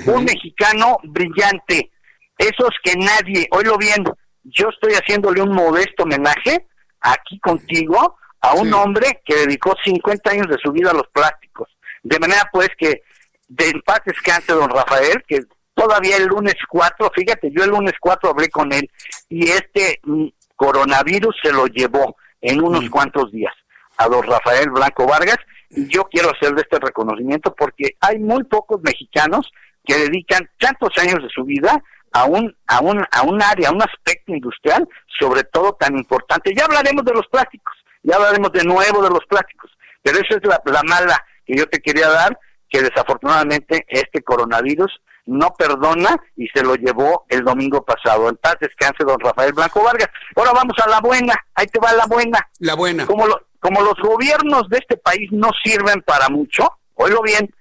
Speaker 25: Un mexicano brillante, esos que nadie, oílo bien, yo estoy haciéndole un modesto homenaje aquí contigo a un hombre que dedicó 50 años de su vida a los plásticos. De manera pues que de paz descanse don Rafael, que todavía el lunes 4, fíjate, yo el lunes 4 hablé con él y este mm, coronavirus se lo llevó en unos mm. cuantos días a don Rafael Blanco Vargas y yo quiero hacerle este reconocimiento porque hay muy pocos mexicanos que dedican tantos años de su vida a un, a un, a un área, a un aspecto industrial, sobre todo tan importante. Ya hablaremos de los plásticos, ya hablaremos de nuevo de los plásticos, pero esa es la, la mala que yo te quería dar, que desafortunadamente este coronavirus no perdona y se lo llevó el domingo pasado. En paz descanse don Rafael Blanco Vargas. Ahora vamos a la buena, ahí te va la buena.
Speaker 2: La buena.
Speaker 25: Como, como los gobiernos de este país no sirven para mucho, oílo bien,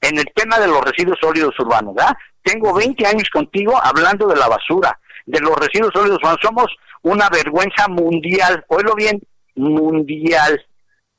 Speaker 25: en el tema de los residuos sólidos urbanos, ¿verdad? Tengo 20 años contigo hablando de la basura, de los residuos sólidos. Somos una vergüenza mundial, oílo bien, mundial.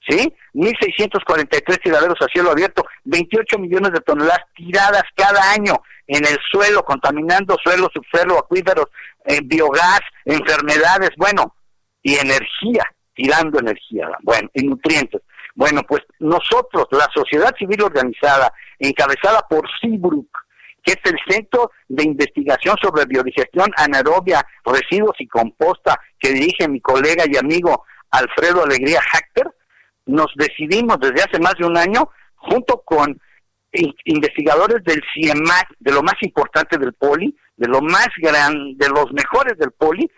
Speaker 25: ¿sí? 1.643 tiraderos a cielo abierto, 28 millones de toneladas tiradas cada año en el suelo, contaminando suelo, subsuelo, acuíferos, eh, biogás, enfermedades, bueno, y energía, tirando energía, bueno, y nutrientes. Bueno, pues nosotros, la sociedad civil organizada, encabezada por Seabrook, que es el Centro de Investigación sobre Biodigestión Anaerobia, Residuos y Composta, que dirige mi colega y amigo Alfredo Alegría Hacker, nos decidimos desde hace más de un año, junto con investigadores del CIEMAC, de lo más importante del POLI, de lo más grande, de los mejores del POLI,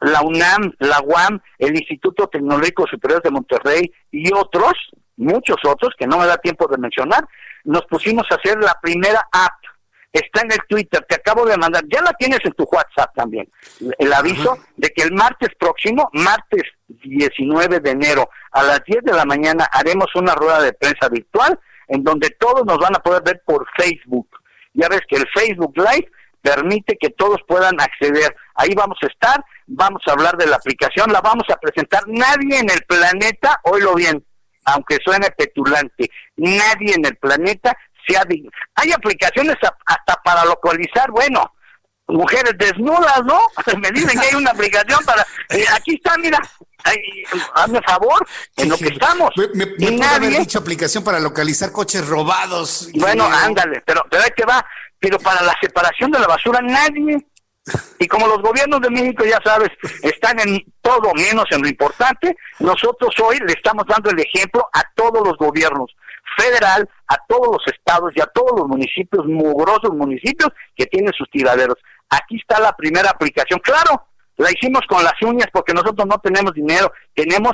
Speaker 25: la UNAM, la UAM, el Instituto Tecnológico Superior de Monterrey y otros, muchos otros que no me da tiempo de mencionar, nos pusimos a hacer la primera app está en el Twitter, te acabo de mandar, ya la tienes en tu WhatsApp también, el aviso de que el martes próximo, martes 19 de enero, a las 10 de la mañana, haremos una rueda de prensa virtual en donde todos nos van a poder ver por Facebook. Ya ves que el Facebook Live permite que todos puedan acceder. Ahí vamos a estar, vamos a hablar de la aplicación, la vamos a presentar. Nadie en el planeta, oílo bien, aunque suene petulante, nadie en el planeta hay aplicaciones hasta para localizar, bueno, mujeres desnudas, ¿no? Me dicen que hay una aplicación para... Eh, aquí está, mira, hazme favor, en lo que estamos.
Speaker 2: Me, me, nadie... haber dicho aplicación para localizar coches robados.
Speaker 25: Bueno, ándale, pero, pero que va, pero para la separación de la basura nadie... Y como los gobiernos de México, ya sabes, están en todo menos en lo importante, nosotros hoy le estamos dando el ejemplo a todos los gobiernos federal a todos los estados y a todos los municipios, mugrosos municipios que tienen sus tiraderos. Aquí está la primera aplicación. Claro, la hicimos con las uñas porque nosotros no tenemos dinero, tenemos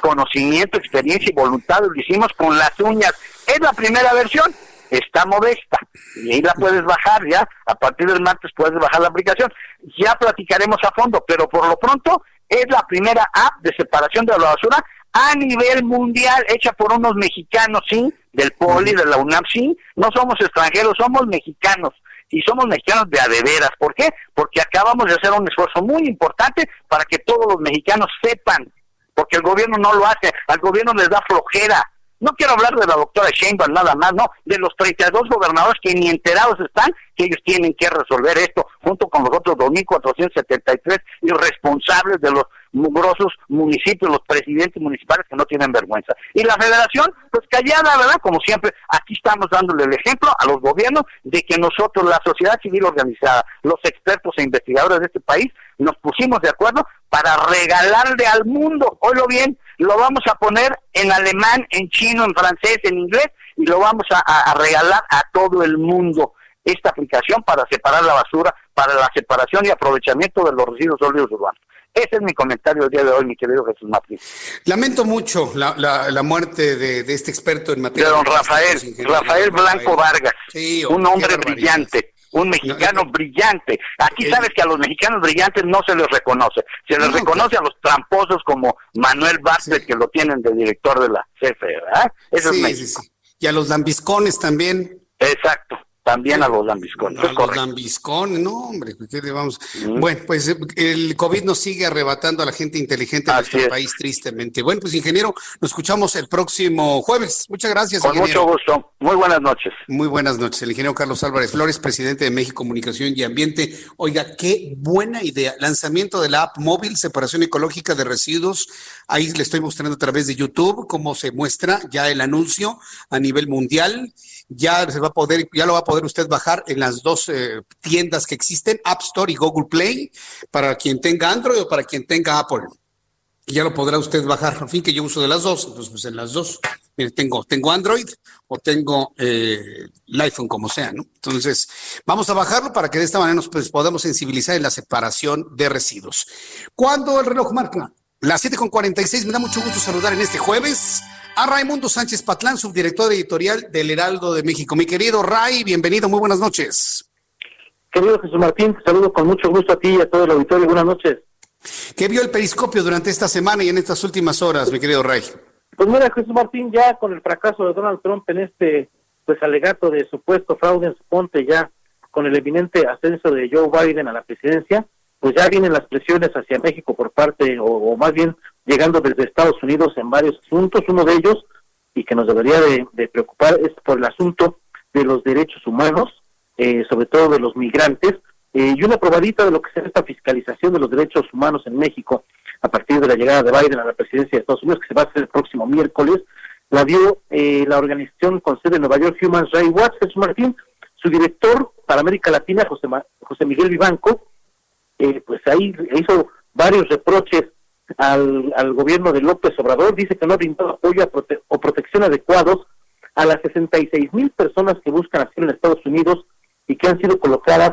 Speaker 25: conocimiento, experiencia y voluntad, lo hicimos con las uñas. Es la primera versión, está modesta y ahí la puedes bajar ya, a partir del martes puedes bajar la aplicación. Ya platicaremos a fondo, pero por lo pronto es la primera app de separación de la basura a nivel mundial, hecha por unos mexicanos, sí, del Poli, de la UNAM, sí, no somos extranjeros, somos mexicanos. Y somos mexicanos de adeveras. ¿Por qué? Porque acabamos de hacer un esfuerzo muy importante para que todos los mexicanos sepan, porque el gobierno no lo hace, al gobierno les da flojera. No quiero hablar de la doctora Sheinbaum nada más, no, de los 32 gobernadores que ni enterados están que ellos tienen que resolver esto, junto con los otros 2.473 irresponsables de los mugrosos municipios, los presidentes municipales que no tienen vergüenza. Y la federación, pues callada, ¿verdad? Como siempre, aquí estamos dándole el ejemplo a los gobiernos de que nosotros, la sociedad civil organizada, los expertos e investigadores de este país, nos pusimos de acuerdo para regalarle al mundo, oílo bien, lo vamos a poner en alemán, en chino, en francés, en inglés, y lo vamos a regalar a todo el mundo esta aplicación para separar la basura, para la separación y aprovechamiento de los residuos sólidos urbanos. Ese es mi comentario el día de hoy, mi querido Jesús Martín.
Speaker 2: Lamento mucho la, la, muerte de, este experto en materia
Speaker 25: de don Rafael, Rafael Blanco Vargas, un hombre brillante, un mexicano brillante. Aquí sabes que a los mexicanos brillantes no se les reconoce, se les reconoce a los tramposos como Manuel Vázquez, que lo tienen de director de la CFE, ¿verdad?
Speaker 2: Eso es México. Y a los lambiscones también.
Speaker 25: Exacto También a los lambiscones.
Speaker 2: A los lambiscones, no, hombre, ¿qué le vamos? Bueno, pues eh, el COVID nos sigue arrebatando a la gente inteligente de nuestro país, tristemente. Bueno, pues ingeniero, nos escuchamos el próximo jueves. Muchas gracias,
Speaker 25: Con mucho gusto. Muy buenas noches.
Speaker 2: Muy buenas noches. El ingeniero Carlos Álvarez Flores, presidente de México Comunicación y Ambiente. Oiga, qué buena idea. Lanzamiento de la app móvil, separación ecológica de residuos. Ahí le estoy mostrando a través de YouTube cómo se muestra ya el anuncio a nivel mundial ya se va a poder, ya lo va a poder usted bajar en las dos eh, tiendas que existen, App Store y Google Play, para quien tenga Android o para quien tenga Apple. Ya lo podrá usted bajar, en fin, que yo uso de las dos, entonces pues en las dos, mire, tengo, tengo Android o tengo eh, el iPhone, como sea, ¿no? Entonces, vamos a bajarlo para que de esta manera nos pues, podamos sensibilizar en la separación de residuos. ¿Cuándo el reloj marca? Las 7.46, me da mucho gusto saludar en este jueves a Raimundo Sánchez Patlán, subdirector editorial del Heraldo de México. Mi querido Ray, bienvenido, muy buenas noches.
Speaker 18: Querido Jesús Martín, te saludo con mucho gusto a ti y a todo el auditorio. Buenas noches.
Speaker 2: ¿Qué vio el periscopio durante esta semana y en estas últimas horas, mi querido Ray?
Speaker 18: Pues mira, Jesús Martín, ya con el fracaso de Donald Trump en este pues alegato de supuesto fraude en su ponte, ya con el eminente ascenso de Joe Biden a la presidencia, pues ya vienen las presiones hacia México por parte, o más bien llegando desde Estados Unidos en varios asuntos. Uno de ellos, y que nos debería de, preocupar, es por el asunto de los derechos humanos, eh, sobre todo de los migrantes, eh, y una probadita de lo que será esta fiscalización de los derechos humanos en México a partir de la llegada de Biden a la presidencia de Estados Unidos, que se va a hacer el próximo miércoles, la dio eh, la organización con sede en Nueva York, Human Rights Watch, Jesús Martín, su director para América Latina, José, José Miguel Vivanco, pues ahí hizo varios reproches al, al gobierno de López Obrador, dice que no ha brindado apoyo o protección adecuados a las 66 mil personas que buscan asilo en Estados Unidos y que han sido colocadas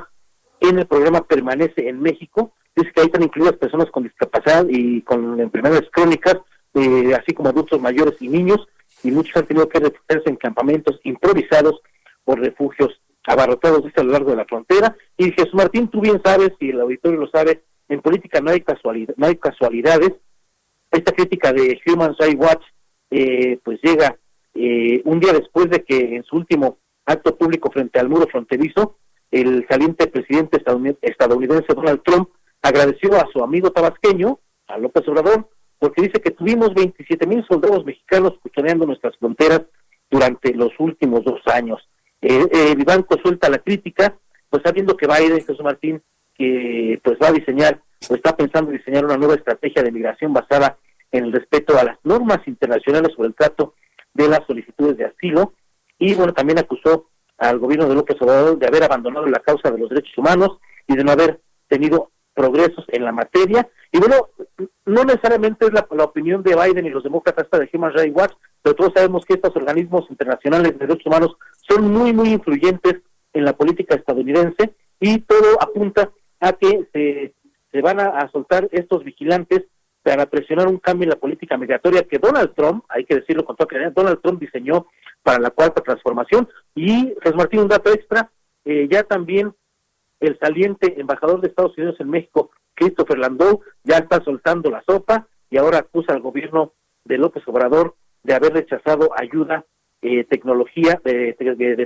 Speaker 18: en el programa Permanece en México. Dice que ahí están incluidas personas con discapacidad y con enfermedades crónicas, eh, así como adultos mayores y niños, y muchos han tenido que refugiarse en campamentos improvisados o refugios abarrotados a lo largo de la frontera. Y Jesús Martín, tú bien sabes, y el auditorio lo sabe, en política no hay casualidad, no hay casualidades. Esta crítica de Human Rights Watch eh, pues llega eh, un día después de que en su último acto público frente al muro fronterizo, el saliente presidente estadounidense Donald Trump agradeció a su amigo tabasqueño, a López Obrador, porque dice que tuvimos 27 mil soldados mexicanos custodiando nuestras fronteras durante los últimos dos años. Eh, el banco suelta la crítica, pues sabiendo que Biden, Jesús Martín, que pues va a diseñar o está pensando diseñar una nueva estrategia de migración basada en el respeto a las normas internacionales sobre el trato de las solicitudes de asilo y bueno también acusó al gobierno de López Obrador de haber abandonado la causa de los derechos humanos y de no haber tenido progresos en la materia. Y bueno no necesariamente es la, opinión de Biden y los demócratas de Human Rights Watch pero todos sabemos que estos organismos internacionales de derechos humanos son muy muy influyentes en la política estadounidense y todo apunta a que se, se van a, soltar estos vigilantes para presionar un cambio en la política migratoria que Donald Trump, hay que decirlo con toda claridad, Donald Trump diseñó para la cuarta transformación. Y, Jesús Martín, un dato extra, eh, ya también el saliente embajador de Estados Unidos en México, Christopher Landau, ya está soltando la sopa y ahora acusa al gobierno de López Obrador de haber rechazado ayuda eh, tecnología de,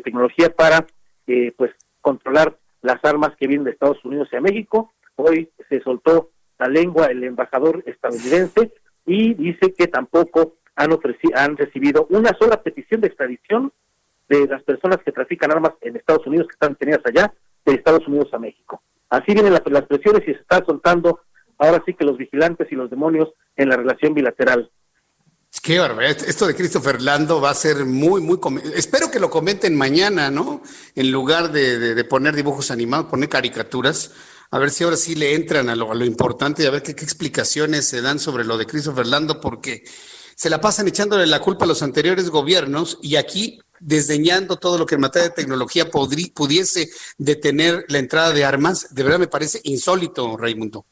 Speaker 18: tecnología para eh, pues controlar las armas que vienen de Estados Unidos a México. Hoy se soltó la lengua el embajador estadounidense y dice que tampoco han, han recibido una sola petición de extradición de las personas que trafican armas en Estados Unidos que están tenidas allá de Estados Unidos a México. Así vienen las, presiones y se está soltando ahora sí que los vigilantes y los demonios en la relación bilateral.
Speaker 2: Qué barbaridad. Esto de Christopher Lando va a ser muy, muy. Espero que lo comenten mañana, ¿no? En lugar de, poner dibujos animados, poner caricaturas. A ver si ahora sí le entran a lo, a lo importante y a ver qué, explicaciones se dan sobre lo de Christopher Lando, porque se la pasan echándole la culpa a los anteriores gobiernos y aquí desdeñando todo lo que en materia de tecnología pudiese detener la entrada de armas. De verdad me parece insólito, Raimundo.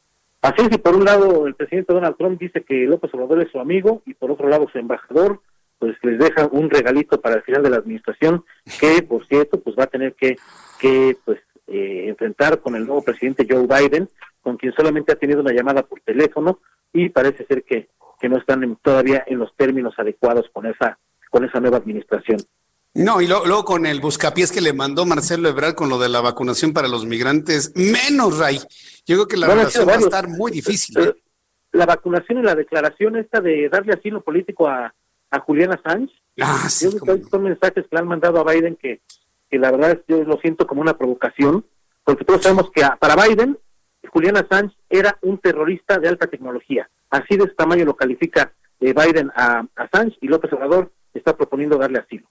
Speaker 18: Así es, y por un lado el presidente Donald Trump dice que López Obrador es su amigo y por otro lado su embajador pues les deja un regalito para el final de la administración que por cierto pues va a tener que, que pues eh, enfrentar con el nuevo presidente Joe Biden con quien solamente ha tenido una llamada por teléfono y parece ser que, que no están todavía en los términos adecuados con esa con esa nueva administración.
Speaker 2: No, y luego, con el buscapiés que le mandó Marcelo Ebrard con lo de la vacunación para los migrantes, menos, Ray. Yo creo que la relación va a estar muy difícil. ¿eh?
Speaker 18: La vacunación y la declaración esta de darle asilo político a, a Julián Assange. Ah, sí, son mensajes que le han mandado a Biden que, que la verdad yo lo siento como una provocación, porque todos sabemos que para Biden, Julián Assange era un terrorista de alta tecnología. Así de este tamaño lo califica eh, Biden a Assange y López Obrador está proponiendo darle asilo.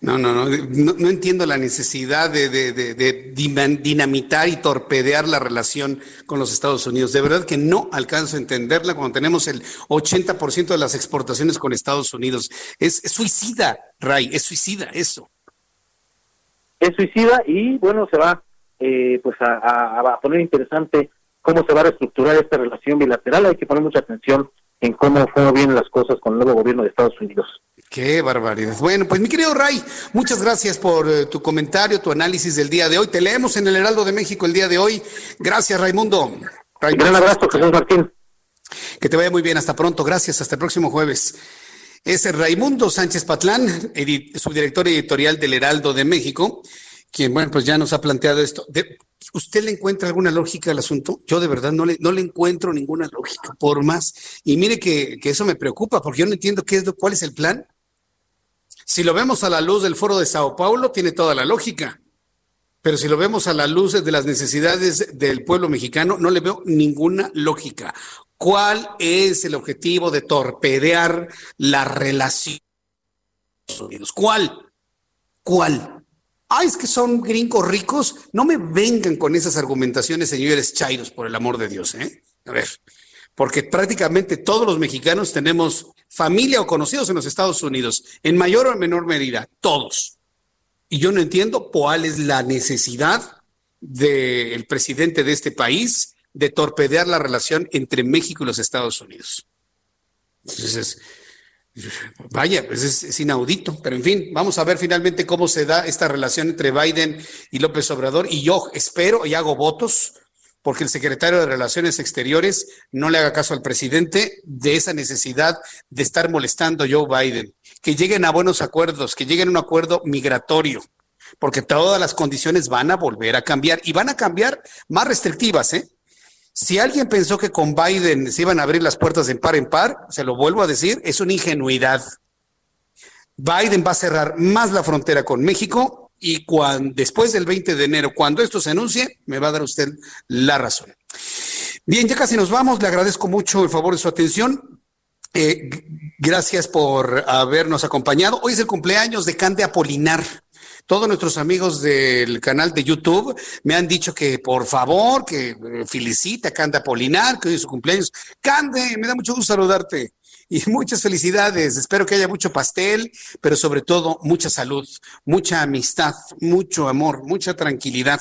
Speaker 2: No, no, no, no, entiendo la necesidad de, dinamitar y torpedear la relación con los Estados Unidos. De verdad que no alcanzo a entenderla cuando tenemos el 80% de las exportaciones con Estados Unidos. Es, suicida, Ray, es suicida eso.
Speaker 18: Es suicida y bueno, se va eh, pues a, a poner interesante cómo se va a reestructurar esta relación bilateral. Hay que poner mucha atención en cómo fueron bien las cosas con el nuevo gobierno de Estados Unidos.
Speaker 2: Qué barbaridad. Bueno, pues mi querido Ray, muchas gracias por eh, tu comentario, tu análisis del día de hoy. Te leemos en el Heraldo de México el día de hoy. Gracias, Raimundo.
Speaker 18: Un gran abrazo, Jesús Martín.
Speaker 2: Que te vaya muy bien. Hasta pronto. Gracias. Hasta el próximo jueves. Es Raimundo Sánchez Patlán, subdirector editorial del Heraldo de México, quien, bueno, pues ya nos ha planteado esto. ¿Usted le encuentra alguna lógica al asunto? Yo de verdad no le, no le encuentro ninguna lógica, por más. Y mire que, que eso me preocupa, porque yo no entiendo qué es lo, cuál es el plan. Si lo vemos a la luz del foro de Sao Paulo, tiene toda la lógica. Pero si lo vemos a la luz de las necesidades del pueblo mexicano, no le veo ninguna lógica. ¿Cuál es el objetivo de torpedear la relación? ¿Cuál? ¿Cuál? Ay, es que son gringos ricos. No me vengan con esas argumentaciones, señores chairos, por el amor de Dios, ¿eh? A ver, porque prácticamente todos los mexicanos tenemos familia o conocidos en los Estados Unidos, en mayor o menor medida, todos. Y yo no entiendo cuál es la necesidad del presidente de este país de torpedear la relación entre México y los Estados Unidos. Entonces, vaya, pues es, es, inaudito, pero en fin, vamos a ver finalmente cómo se da esta relación entre Biden y López Obrador. Y yo espero y hago votos porque el secretario de Relaciones Exteriores no le haga caso al presidente de esa necesidad de estar molestando a Joe Biden. Que lleguen a buenos acuerdos, que lleguen a un acuerdo migratorio, porque todas las condiciones van a volver a cambiar y van a cambiar más restrictivas, ¿eh? Si alguien pensó que con Biden se iban a abrir las puertas de par en par, se lo vuelvo a decir, es una ingenuidad. Biden va a cerrar más la frontera con México y cuando, después del 20 de enero, cuando esto se anuncie, me va a dar usted la razón. Bien, ya casi nos vamos. Le agradezco mucho el favor de su atención. Eh, gracias por habernos acompañado. Hoy es el cumpleaños de Cande Apolinar. Todos nuestros amigos del canal de YouTube me han dicho que por favor, que eh, felicite a Cande Apolinar, que hoy es su cumpleaños. Cande, me da mucho gusto saludarte y muchas felicidades. Espero que haya mucho pastel, pero sobre todo mucha salud, mucha amistad, mucho amor, mucha tranquilidad.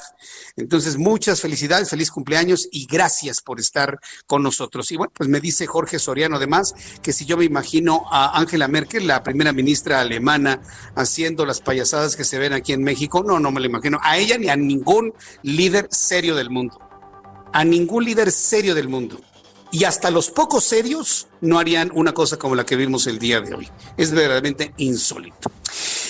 Speaker 2: Entonces, muchas felicidades, feliz cumpleaños y gracias por estar con nosotros. Y bueno, pues me dice Jorge Soriano además que si yo me imagino a Angela Merkel, la primera ministra alemana, haciendo las payasadas que se ven aquí en México, no, no me lo imagino. A ella ni a ningún líder serio del mundo. A ningún líder serio del mundo y hasta los pocos serios no harían una cosa como la que vimos el día de hoy. Es verdaderamente insólito.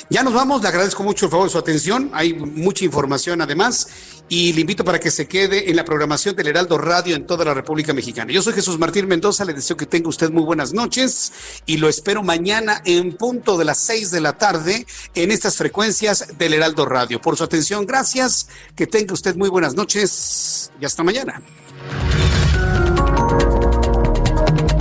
Speaker 2: Ya nos vamos, le agradezco mucho el favor de su atención, hay mucha información además y le invito para que se quede en la programación del Heraldo Radio en toda la República Mexicana. Yo soy Jesús Martín Mendoza, le deseo que tenga usted muy buenas noches y lo espero mañana en punto de las seis de la tarde en estas frecuencias del Heraldo Radio. Por su atención, gracias, que tenga usted muy buenas noches y hasta mañana.